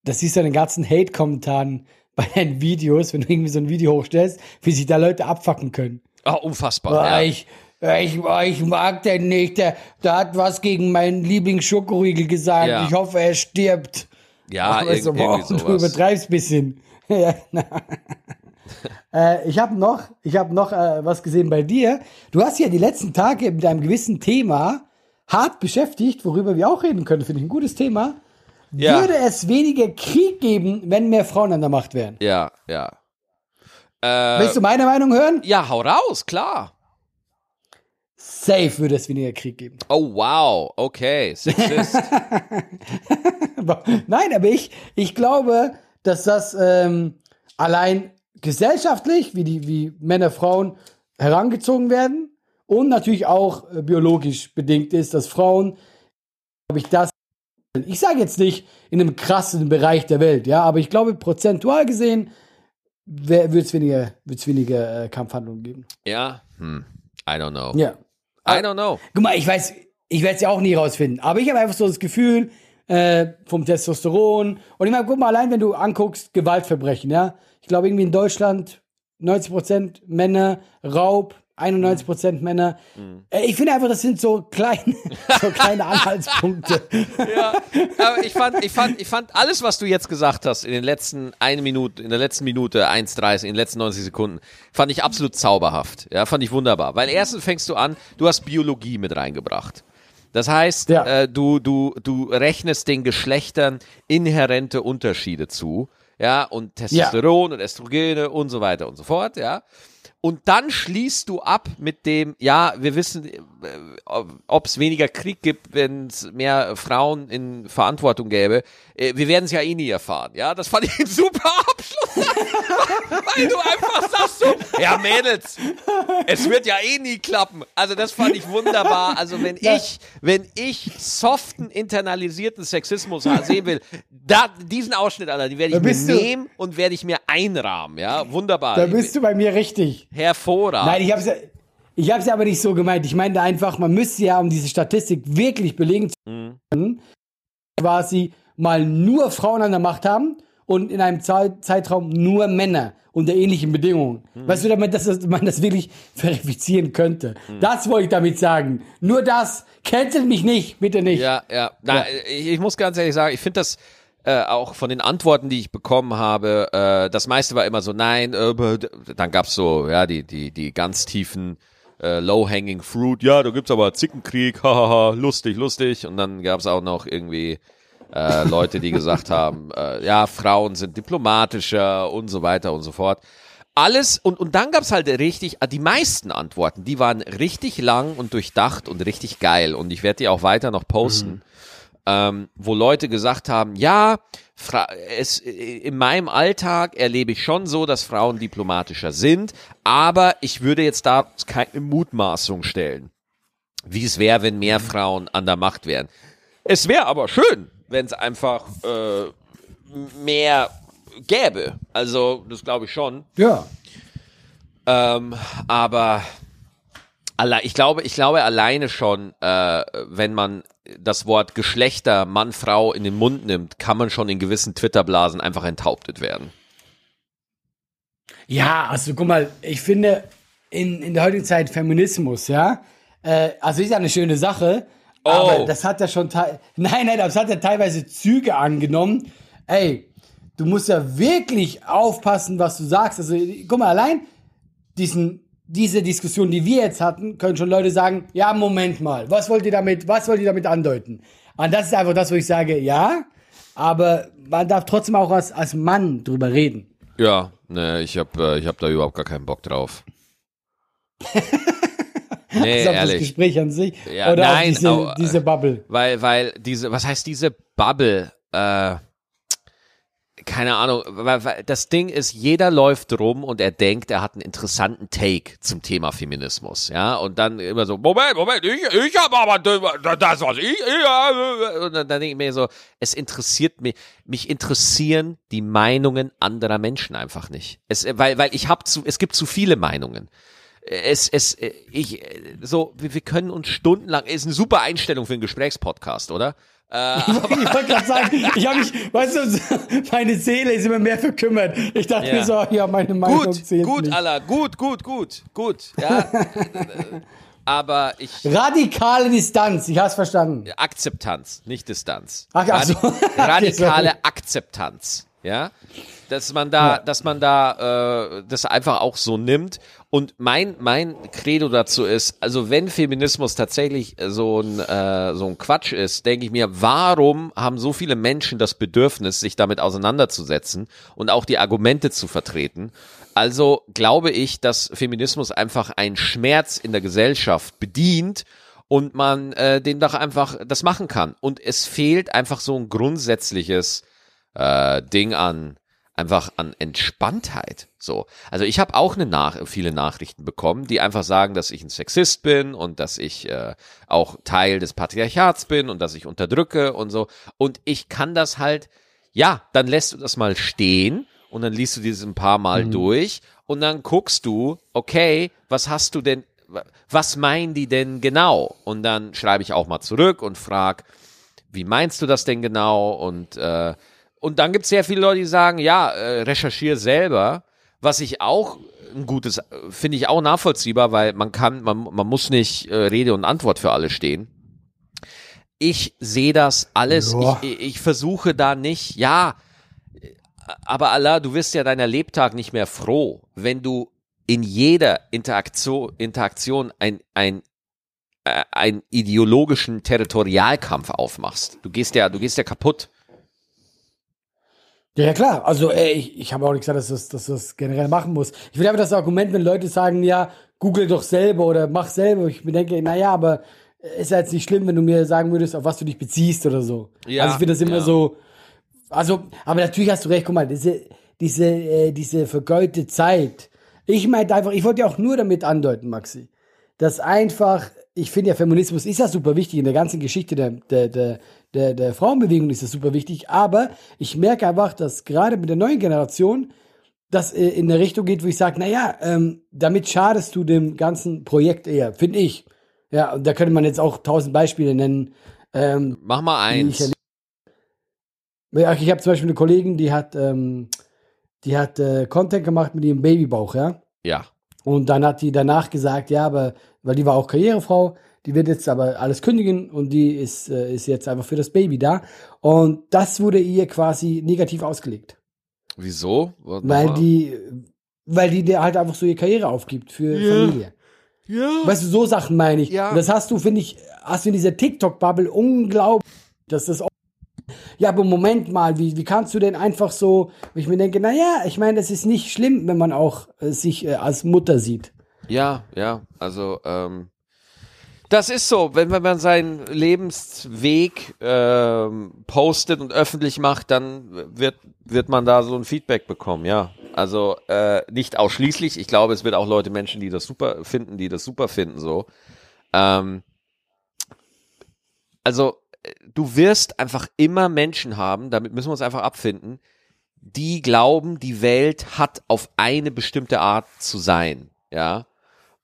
das siehst du in den ganzen Hate-Kommentaren bei deinen Videos, wenn du irgendwie so ein Video hochstellst, wie sich da Leute abfacken können. Ah, unfassbar. Oh, ja. ich, ich, ich mag den nicht, der, der hat was gegen meinen Lieblingsschokoriegel gesagt. Ja. Ich hoffe, er stirbt. Ja, Aber irg so, boah, irgendwie du sowas. übertreibst ein bisschen. Ja, äh, ich habe noch, ich hab noch äh, was gesehen bei dir. Du hast ja die letzten Tage mit einem gewissen Thema hart beschäftigt, worüber wir auch reden können. Finde ich ein gutes Thema. Ja. Würde es weniger Krieg geben, wenn mehr Frauen an der Macht wären? Ja, ja. Äh, Willst du meine Meinung hören? ja, hau raus, klar. Safe würde es weniger Krieg geben. Oh, wow, okay, Sexist. Nein, aber ich, ich glaube, dass das ähm, allein gesellschaftlich, wie die wie Männer, Frauen herangezogen werden und natürlich auch äh, biologisch bedingt ist, dass Frauen, glaube ich, das, ich sage jetzt nicht in einem krassen Bereich der Welt, ja, aber ich glaube, prozentual gesehen wird es weniger, wird's weniger äh, Kampfhandlungen geben. ja, hm, I don't know. Ja. I don't know. Guck mal, ich weiß, ich werde es ja auch nie rausfinden, aber ich habe einfach so das Gefühl äh, vom Testosteron und ich meine, guck mal, allein wenn du anguckst, Gewaltverbrechen, ja, ich glaube irgendwie in Deutschland 90% Männer, Raub, 91% Männer. Äh, ich finde einfach, das sind so kleine, so kleine Anhaltspunkte. Ja, aber ich fand, ich fand, ich fand alles, was du jetzt gesagt hast in den letzten eine Minute, in der letzten Minute 1,30, in den letzten 90 Sekunden, fand ich absolut zauberhaft. Ja, fand ich wunderbar. Weil erstens fängst du an, du hast Biologie mit reingebracht. Das heißt, Ja. äh, du, du, du rechnest den Geschlechtern inhärente Unterschiede zu. Ja, und Testosteron und Östrogene und so weiter und so fort, ja. Und dann schließt du ab mit dem, ja, wir wissen, äh, ob es weniger Krieg gibt, wenn es mehr Frauen in Verantwortung gäbe. Äh, Wir werden es ja eh nie erfahren. Ja, das fand ich ein super Abschluss. Weil du einfach sagst so, ja Mädels, es wird ja eh nie klappen. Also das fand ich wunderbar. Also wenn ich, wenn ich soften, internalisierten Sexismus sehen will, da, diesen Ausschnitt, Alter, die werde ich mir du- nehmen und werde ich mir einrahmen. Ja, wunderbar. Da bist du bei mir richtig. Hervorragend. Nein, ich habe es ja, ich hab's ja aber nicht so gemeint. Ich meinte einfach, man müsste ja, um diese Statistik wirklich belegen zu können, quasi mal nur Frauen an der Macht haben und in einem Zeit, Zeitraum nur Männer unter ähnlichen Bedingungen. Weißt du, damit dass das- man das wirklich verifizieren könnte. Das wollte ich damit sagen. Nur das. Cancel mich nicht, bitte nicht. Ja, ja. Na, Ich, ich muss ganz ehrlich sagen, ich finde das äh, auch von den Antworten, die ich bekommen habe, äh, das meiste war immer so, nein, äh, dann gab's so, ja, die, die, die ganz tiefen äh, Low-Hanging Fruit, ja, da gibt's aber Zickenkrieg, hahaha, lustig, lustig. Und dann gab's auch noch irgendwie äh, Leute, die gesagt haben, äh, ja, Frauen sind diplomatischer und so weiter und so fort. Alles, und, und dann gab's halt richtig, äh, die meisten Antworten, die waren richtig lang und durchdacht und richtig geil. Und ich werde die auch weiter noch posten ähm, wo Leute gesagt haben, ja, Fra es, in meinem Alltag erlebe ich schon so, dass Frauen diplomatischer sind, aber ich würde jetzt da keine Mutmaßung stellen, wie es wäre, wenn mehr Frauen an der Macht wären. Es wäre aber schön, wenn es einfach äh, mehr gäbe. Also, das glaube ich schon. Ja. Ähm, aber Ich glaube, ich glaube alleine schon, äh, wenn man das Wort Geschlechter, Mann, Frau in den Mund nimmt, kann man schon in gewissen Twitter-Blasen einfach enthauptet werden. Ja, also guck mal, ich finde in, in der heutigen Zeit Feminismus, ja, äh, also ist ja eine schöne Sache, oh. aber das hat ja schon, nein, nein, das hat ja teilweise Züge angenommen. Ey, du musst ja wirklich aufpassen, was du sagst. Also guck mal, allein diesen diese Diskussion, die wir jetzt hatten, können schon Leute sagen, ja, Moment mal, was wollt ihr damit, was wollt ihr damit andeuten? Und das ist einfach das, wo ich sage, ja, aber man darf trotzdem auch als, als Mann drüber reden. Ja, ne, ich hab, äh, ich hab da überhaupt gar keinen Bock drauf. nee, also ehrlich. das Gespräch an sich ja, oder nein, diese, auch, diese Bubble. Weil, weil diese, was heißt diese Bubble? Äh, keine Ahnung, weil, weil das Ding ist, jeder läuft rum und er denkt, er hat einen interessanten Take zum Thema Feminismus, ja, und dann immer so, Moment, Moment, ich, ich habe aber das, was ich, ich und dann, dann denke ich mir so, es interessiert mich, mich interessieren die Meinungen anderer Menschen einfach nicht. Es, weil, weil ich habe zu, es gibt zu viele Meinungen es, es, ich, so, wir, wir können uns stundenlang, ist eine super Einstellung für einen Gesprächspodcast, oder? Äh, ich wollte gerade sagen, ich habe mich, weißt du, meine Seele ist immer mehr verkümmert. Ich dachte ja. mir so, ja, meine Meinung gut, zählt Gut, nicht. Allah, gut, gut, gut, gut, ja. Aber ich. Radikale Distanz, ich hab's verstanden. Akzeptanz, nicht Distanz. Ach, ach so. Radikale Akzeptanz, ja dass man da, ja. dass man da äh, das einfach auch so nimmt. Und mein mein Credo dazu ist, also wenn Feminismus tatsächlich so ein äh, so ein Quatsch ist, denke ich mir, warum haben so viele Menschen das Bedürfnis, sich damit auseinanderzusetzen und auch die Argumente zu vertreten? Also glaube ich, dass Feminismus einfach einen Schmerz in der Gesellschaft bedient und man äh, den doch einfach das machen kann. Und es fehlt einfach so ein grundsätzliches äh, Ding an einfach an Entspanntheit. So, also ich habe auch eine Nach viele Nachrichten bekommen, die einfach sagen, dass ich ein Sexist bin und dass ich äh, auch Teil des Patriarchats bin und dass ich unterdrücke und so. Und ich kann das halt, ja, dann lässt du das mal stehen und dann liest du dieses ein paar Mal mhm. durch und dann guckst du, okay, was hast du denn, was meinen die denn genau? Und dann schreibe ich auch mal zurück und frag, wie meinst du das denn genau? Und äh, und dann gibt es sehr viele Leute, die sagen, ja, äh, recherchiere selber, was ich auch ein gutes, finde ich auch nachvollziehbar, weil man kann, man, man muss nicht äh, Rede und Antwort für alle stehen. Ich sehe das alles, ich, ich versuche da nicht, ja, aber Allah, du wirst ja deiner Lebtag nicht mehr froh, wenn du in jeder Interaktion, Interaktion ein, ein, äh, einen ideologischen Territorialkampf aufmachst. Du gehst ja, du gehst ja kaputt. Ja, ja klar. Also ey, ich, ich habe auch nicht gesagt, dass das, dass das generell machen muss. Ich finde aber das Argument, wenn Leute sagen, ja, google doch selber oder mach selber. Ich mir denke, naja, aber ist ja jetzt nicht schlimm, wenn du mir sagen würdest, auf was du dich beziehst oder so. Ja, also ich finde das immer ja. so. Also, aber natürlich hast du recht, guck mal, diese, diese, äh, diese vergeudete Zeit. Ich meinte einfach, ich wollte ja auch nur damit andeuten, Maxi, dass einfach, ich finde ja, Feminismus ist ja super wichtig in der ganzen Geschichte der, der, der, der, der Frauenbewegung ist das super wichtig, aber ich merke einfach, dass gerade mit der neuen Generation das äh, in eine Richtung geht, wo ich sage, naja, ähm, damit schadest du dem ganzen Projekt eher, finde ich. Ja, und da könnte man jetzt auch tausend Beispiele nennen. Ähm, Mach mal eins. Ich, ja, ich habe zum Beispiel eine Kollegin, die hat, ähm, die hat äh, Content gemacht mit ihrem Babybauch, ja. Ja. Und dann hat die danach gesagt, ja, aber, weil die war auch Karrierefrau, die wird jetzt aber alles kündigen und die ist, äh, ist jetzt einfach für das Baby da. Und das wurde ihr quasi negativ ausgelegt. Wieso? Weil die, weil die halt einfach so ihre Karriere aufgibt für ja. Familie. Ja. Weißt du, so Sachen meine ich. Ja. Und das hast du, finde ich, hast du in dieser TikTok-Bubble unglaublich, dass das auch ja, aber Moment mal, wie, wie kannst du denn einfach so, wo ich mir denke, na ja, ich meine, es ist nicht schlimm, wenn man auch äh, sich äh, als Mutter sieht. Ja, ja, also ähm, das ist so, wenn, wenn man seinen Lebensweg ähm, postet und öffentlich macht, dann wird, wird man da so ein Feedback bekommen, ja. Also äh, nicht ausschließlich. Ich glaube, es wird auch Leute, Menschen, die das super finden, die das super finden, so. Ähm, also du wirst einfach immer Menschen haben, damit müssen wir uns einfach abfinden, die glauben, die Welt hat auf eine bestimmte Art zu sein, ja.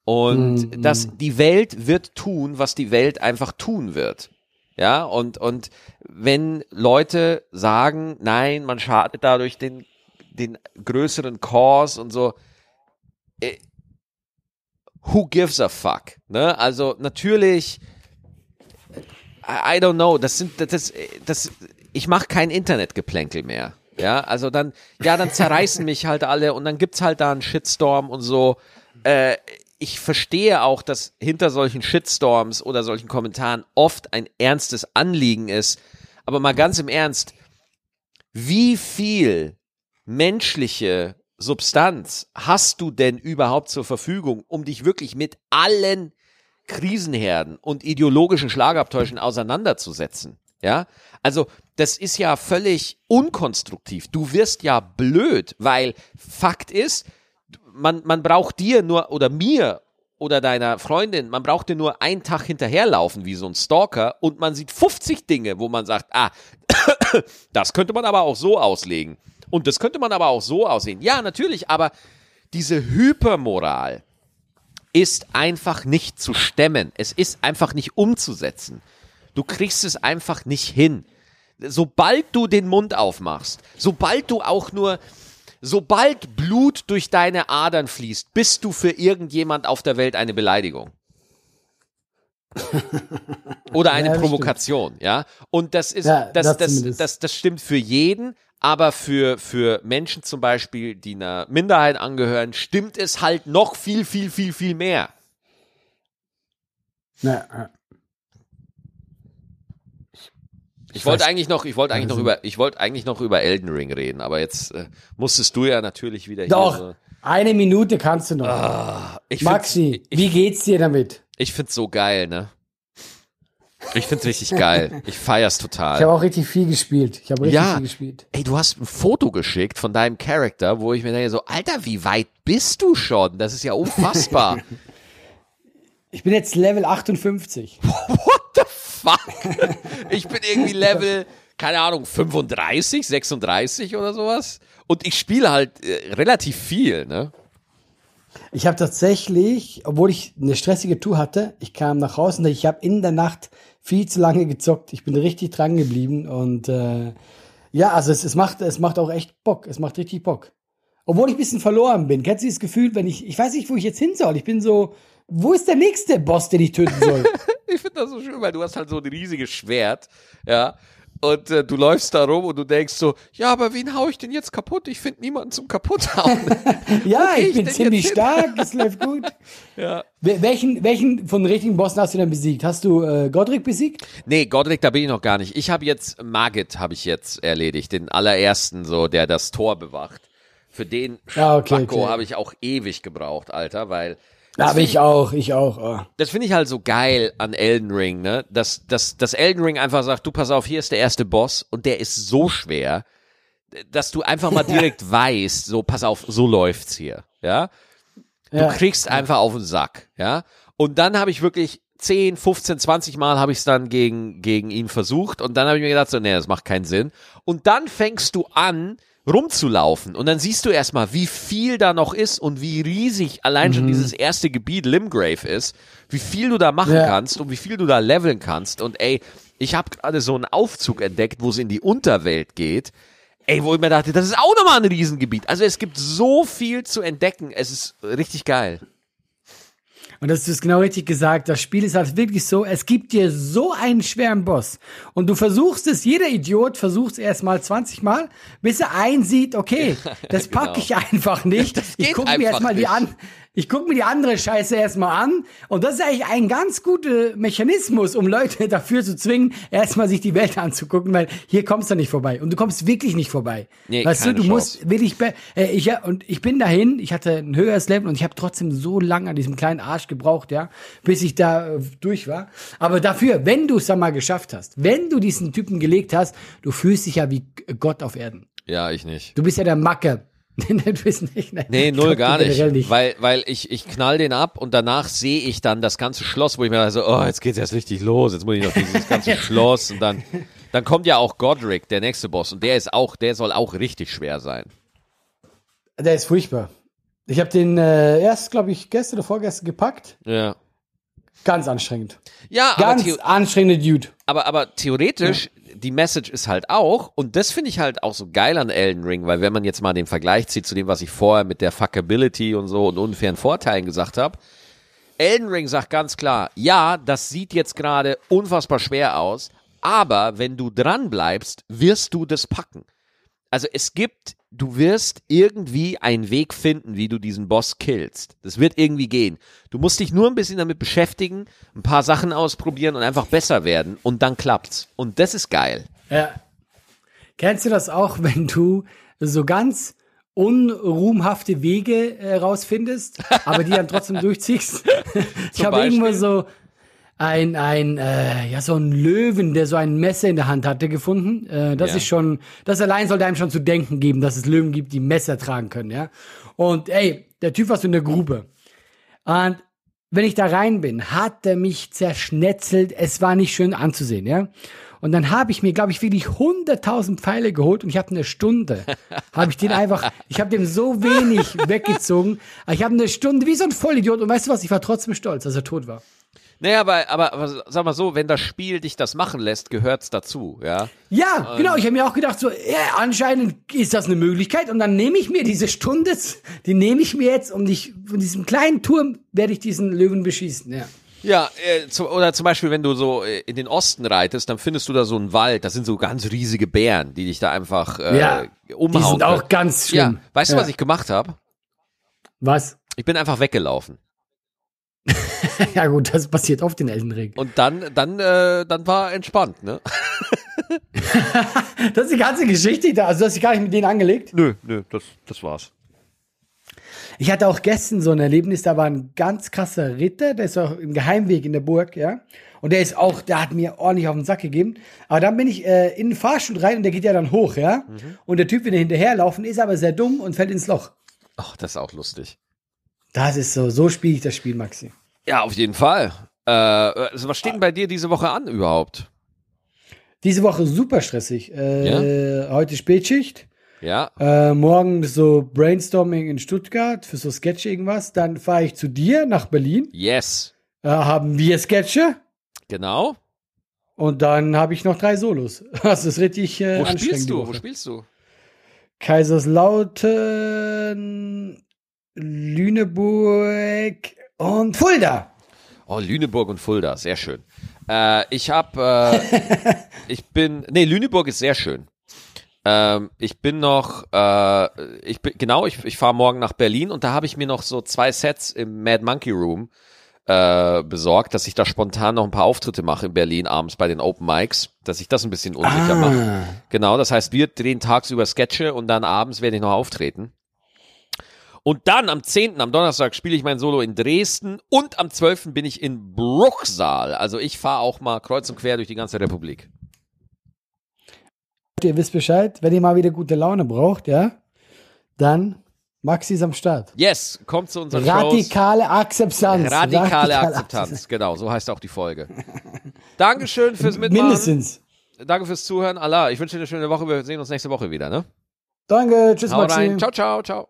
Und mhm. dass die Welt wird tun, was die Welt einfach tun wird. Ja, und, und wenn Leute sagen, nein, man schadet dadurch den, den größeren Cause und so, äh, who gives a fuck? Ne? Also natürlich, I, don't know, das sind, das, das, ich mache kein Internetgeplänkel mehr. Ja, also dann, ja, dann zerreißen mich halt alle und dann gibt's halt da einen Shitstorm und so. Äh, ich verstehe auch, dass hinter solchen Shitstorms oder solchen Kommentaren oft ein ernstes Anliegen ist. Aber mal ganz im Ernst, wie viel menschliche Substanz hast du denn überhaupt zur Verfügung, um dich wirklich mit allen Krisenherden und ideologischen Schlagabtäuschen auseinanderzusetzen? Ja, also das ist ja völlig unkonstruktiv. Du wirst ja blöd, weil Fakt ist, man, man braucht dir nur oder mir oder deiner Freundin, man braucht dir nur einen Tag hinterherlaufen wie so ein Stalker und man sieht 50 Dinge, wo man sagt, ah, das könnte man aber auch so auslegen. Und das könnte man aber auch so aussehen. Ja, natürlich, aber diese Hypermoral ist einfach nicht zu stemmen. Es ist einfach nicht umzusetzen. Du kriegst es einfach nicht hin. Sobald du den Mund aufmachst, sobald du auch nur sobald Blut durch deine Adern fließt, bist du für irgendjemand auf der Welt eine Beleidigung. Oder eine ja, Provokation, stimmt. ja. Und das ist, ja, das, das, das, das, das stimmt für jeden, aber für, für Menschen zum Beispiel, die einer Minderheit angehören, stimmt es halt noch viel, viel, viel, viel mehr. Ja, ich wollte eigentlich noch, ich wollte eigentlich noch über, ich wollte eigentlich noch über Elden Ring reden, aber jetzt äh, musstest du ja natürlich wieder Doch, hier so eine Minute kannst du noch. Ah, Maxi, ich, wie geht's dir damit? Ich find's so geil, ne? Ich find's richtig geil. Ich feier's total. Ich habe auch richtig viel gespielt. Ich habe richtig ja, viel gespielt. Ey, du hast ein Foto geschickt von deinem Charakter, wo ich mir denke so, Alter, wie weit bist du schon? Das ist ja unfassbar. ich bin jetzt Level 58. What the fuck? ich bin irgendwie Level, keine Ahnung, 35, 36 oder sowas. Und ich spiele halt äh, relativ viel, ne? Ich habe tatsächlich, obwohl ich eine stressige Tour hatte, ich kam nach Hause und ich habe in der Nacht viel zu lange gezockt. Ich bin richtig dran geblieben und äh, ja, also es, es, macht, es macht auch echt Bock. Es macht richtig Bock. Obwohl ich ein bisschen verloren bin. Kennst du das Gefühl, wenn ich, ich weiß nicht, wo ich jetzt hin soll. Ich bin so, wo ist der nächste Boss, den ich töten soll? ich finde das so schön, weil du hast halt so ein riesiges Schwert, ja. Und äh, du läufst da rum und du denkst so, ja, aber wen hau ich denn jetzt kaputt? Ich finde niemanden zum kaputthauen. ja, ich bin ziemlich stark, es läuft gut. Ja. Welchen, welchen von den richtigen Bossen hast du denn besiegt? Hast du äh, Godric besiegt? Nee, Godric, da bin ich noch gar nicht. Ich habe jetzt Margit habe ich jetzt erledigt, den allerersten so, der das Tor bewacht. Für den ah, okay, okay. habe ich auch ewig gebraucht, Alter, weil aber ich auch, ich auch. Oh. Das finde ich halt so geil an Elden Ring, ne? Dass, dass, dass Elden Ring einfach sagt, du pass auf, hier ist der erste Boss und der ist so schwer, dass du einfach mal direkt weißt, so pass auf, so läuft's hier, ja? Du ja. kriegst einfach auf den Sack, ja? Und dann habe ich wirklich 10, 15, 20 Mal habe ich es dann gegen, gegen ihn versucht und dann habe ich mir gedacht, so, nee, das macht keinen Sinn. Und dann fängst du an, rumzulaufen. Und dann siehst du erstmal, wie viel da noch ist und wie riesig allein mhm. schon dieses erste Gebiet Limgrave ist, wie viel du da machen ja. kannst und wie viel du da leveln kannst. Und ey, ich habe gerade so einen Aufzug entdeckt, wo es in die Unterwelt geht. Ey, wo ich mir dachte, das ist auch nochmal ein Riesengebiet. Also es gibt so viel zu entdecken. Es ist richtig geil. Und das ist genau richtig gesagt. Das Spiel ist halt wirklich so, es gibt dir so einen schweren Boss. Und du versuchst es, jeder Idiot versucht es erst mal 20 Mal, bis er einsieht, okay, das packe genau. ich einfach nicht. ich gucke mir erst mal die an, ich gucke mir die andere Scheiße erstmal an. Und das ist eigentlich ein ganz guter Mechanismus, um Leute dafür zu zwingen, erstmal sich die Welt anzugucken, weil hier kommst du nicht vorbei. Und du kommst wirklich nicht vorbei. Nee, weißt du, du Chance. musst wirklich, äh, ich, und ich bin dahin, ich hatte ein höheres Level und ich habe trotzdem so lange an diesem kleinen Arsch gebraucht, ja, bis ich da äh, durch war. Aber dafür, wenn du es dann mal geschafft hast, wenn du diesen Typen gelegt hast, du fühlst dich ja wie Gott auf Erden. Ja, ich nicht. Du bist ja der Macke. nicht, ne? Nee, null gar nicht, nicht. Weil, weil ich, ich knall den ab und danach sehe ich dann das ganze Schloss, wo ich mir so, oh, jetzt geht's erst richtig los, jetzt muss ich noch dieses ganze Schloss und dann, dann kommt ja auch Godric, der nächste Boss und der ist auch, der soll auch richtig schwer sein. Der ist furchtbar. Ich habe den äh, erst, glaube ich, gestern oder vorgestern gepackt. Ja. Ganz anstrengend. Ja, aber, Ganz theo anstrengender Dude. aber, aber theoretisch, die Message ist halt auch, und das finde ich halt auch so geil an Elden Ring, weil wenn man jetzt mal den Vergleich zieht zu dem, was ich vorher mit der Fuckability und so und unfairen Vorteilen gesagt habe, Elden Ring sagt ganz klar, ja, das sieht jetzt gerade unfassbar schwer aus, aber wenn du dran bleibst, wirst du das packen. Also es gibt, du wirst irgendwie einen Weg finden, wie du diesen Boss killst. Das wird irgendwie gehen. Du musst dich nur ein bisschen damit beschäftigen, ein paar Sachen ausprobieren und einfach besser werden und dann klappt's. Und das ist geil. Ja. Kennst du das auch, wenn du so ganz unruhmhafte Wege äh, rausfindest, aber die dann trotzdem durchziehst? ich habe irgendwo so ein, ein, äh, ja, so ein Löwen, der so ein Messer in der Hand hatte, gefunden. Äh, das Ja. ist schon, das allein sollte einem schon zu denken geben, dass es Löwen gibt, die Messer tragen können, ja. Und ey, der Typ war so in der Grube. Und wenn ich da rein bin, hat er mich zerschnetzelt. Es war nicht schön anzusehen, ja. Und dann habe ich mir, glaube ich, wirklich 100.000 Pfeile geholt und ich habe eine Stunde, habe ich den einfach, ich habe dem so wenig weggezogen, ich habe eine Stunde wie so ein Vollidiot und weißt du was, ich war trotzdem stolz, dass er tot war. Naja, aber, aber, aber sag mal so, wenn das Spiel dich das machen lässt, gehört's dazu, ja. Ja, genau, ich habe mir auch gedacht, so, ja, anscheinend ist das eine Möglichkeit und dann nehme ich mir diese Stunde, die nehme ich mir jetzt, um dich, von diesem kleinen Turm werde ich diesen Löwen beschießen, ja. Ja, äh, zu, oder zum Beispiel, wenn du so äh, in den Osten reitest, dann findest du da so einen Wald, das sind so ganz riesige Bären, die dich da einfach äh, Ja, umhauen. Die sind auch ganz Ja, schlimm. weißt du, Ja. was ich gemacht habe? Was? Ich bin einfach weggelaufen. Ja gut, das passiert oft in Elden Ring. Und dann, dann, äh, dann war entspannt, ne? Das ist die ganze Geschichte da. Also du hast dich gar nicht mit denen angelegt. Nö, nö, das, das war's. Ich hatte auch gestern so ein Erlebnis, da war ein ganz krasser Ritter, der ist auch im Geheimweg in der Burg, ja. Und der ist auch, der hat mir ordentlich auf den Sack gegeben. Aber dann bin ich äh, in den Fahrstuhl rein und der geht ja dann hoch, ja. Und der Typ will hinterherlaufen, ist aber sehr dumm und fällt ins Loch. Ach, das ist auch lustig. Das ist so, so spiele ich das Spiel, Maxi. Ja, auf jeden Fall. Äh, also was steht denn bei dir diese Woche an überhaupt? Diese Woche super stressig. Äh, Heute Spätschicht. Ja, Äh, morgen so Brainstorming in Stuttgart für so Sketch irgendwas. Dann fahre ich zu dir nach Berlin. yes. Äh, haben wir Sketche. Genau. Und dann habe ich noch drei Solos. Das ist richtig äh, Wo anstrengend. spielst du? Wo spielst du? Kaiserslautern, Lüneburg und Fulda. Oh, Lüneburg und Fulda, sehr schön. Äh, ich habe, äh, ich bin, nee, Lüneburg ist sehr schön. Ähm, ich bin noch, äh, ich bin, genau, ich, ich fahre morgen nach Berlin und da habe ich mir noch so zwei Sets im Mad Monkey Room äh, besorgt, dass ich da spontan noch ein paar Auftritte mache in Berlin abends bei den Open Mics, dass ich das ein bisschen unsicher mache. Genau, das heißt, wir drehen tagsüber Sketche und dann abends werde ich noch auftreten. Und dann am 10., am Donnerstag, spiele ich mein Solo in Dresden und am 12. bin ich in Bruchsal. Also ich fahre auch mal kreuz und quer durch die ganze Republik. Ihr wisst Bescheid, wenn ihr mal wieder gute Laune braucht, ja, dann Maxi ist am Start. Yes, kommt zu unseren Shows. Radikale Akzeptanz. Radikale Akzeptanz, genau, so heißt auch die Folge. Dankeschön fürs Mitmachen. Mindestens. Danke fürs Zuhören. Allah, ich wünsche dir eine schöne Woche. Wir sehen uns nächste Woche wieder, ne? Danke, tschüss Hau Maxi. rein. Ciao, ciao, ciao.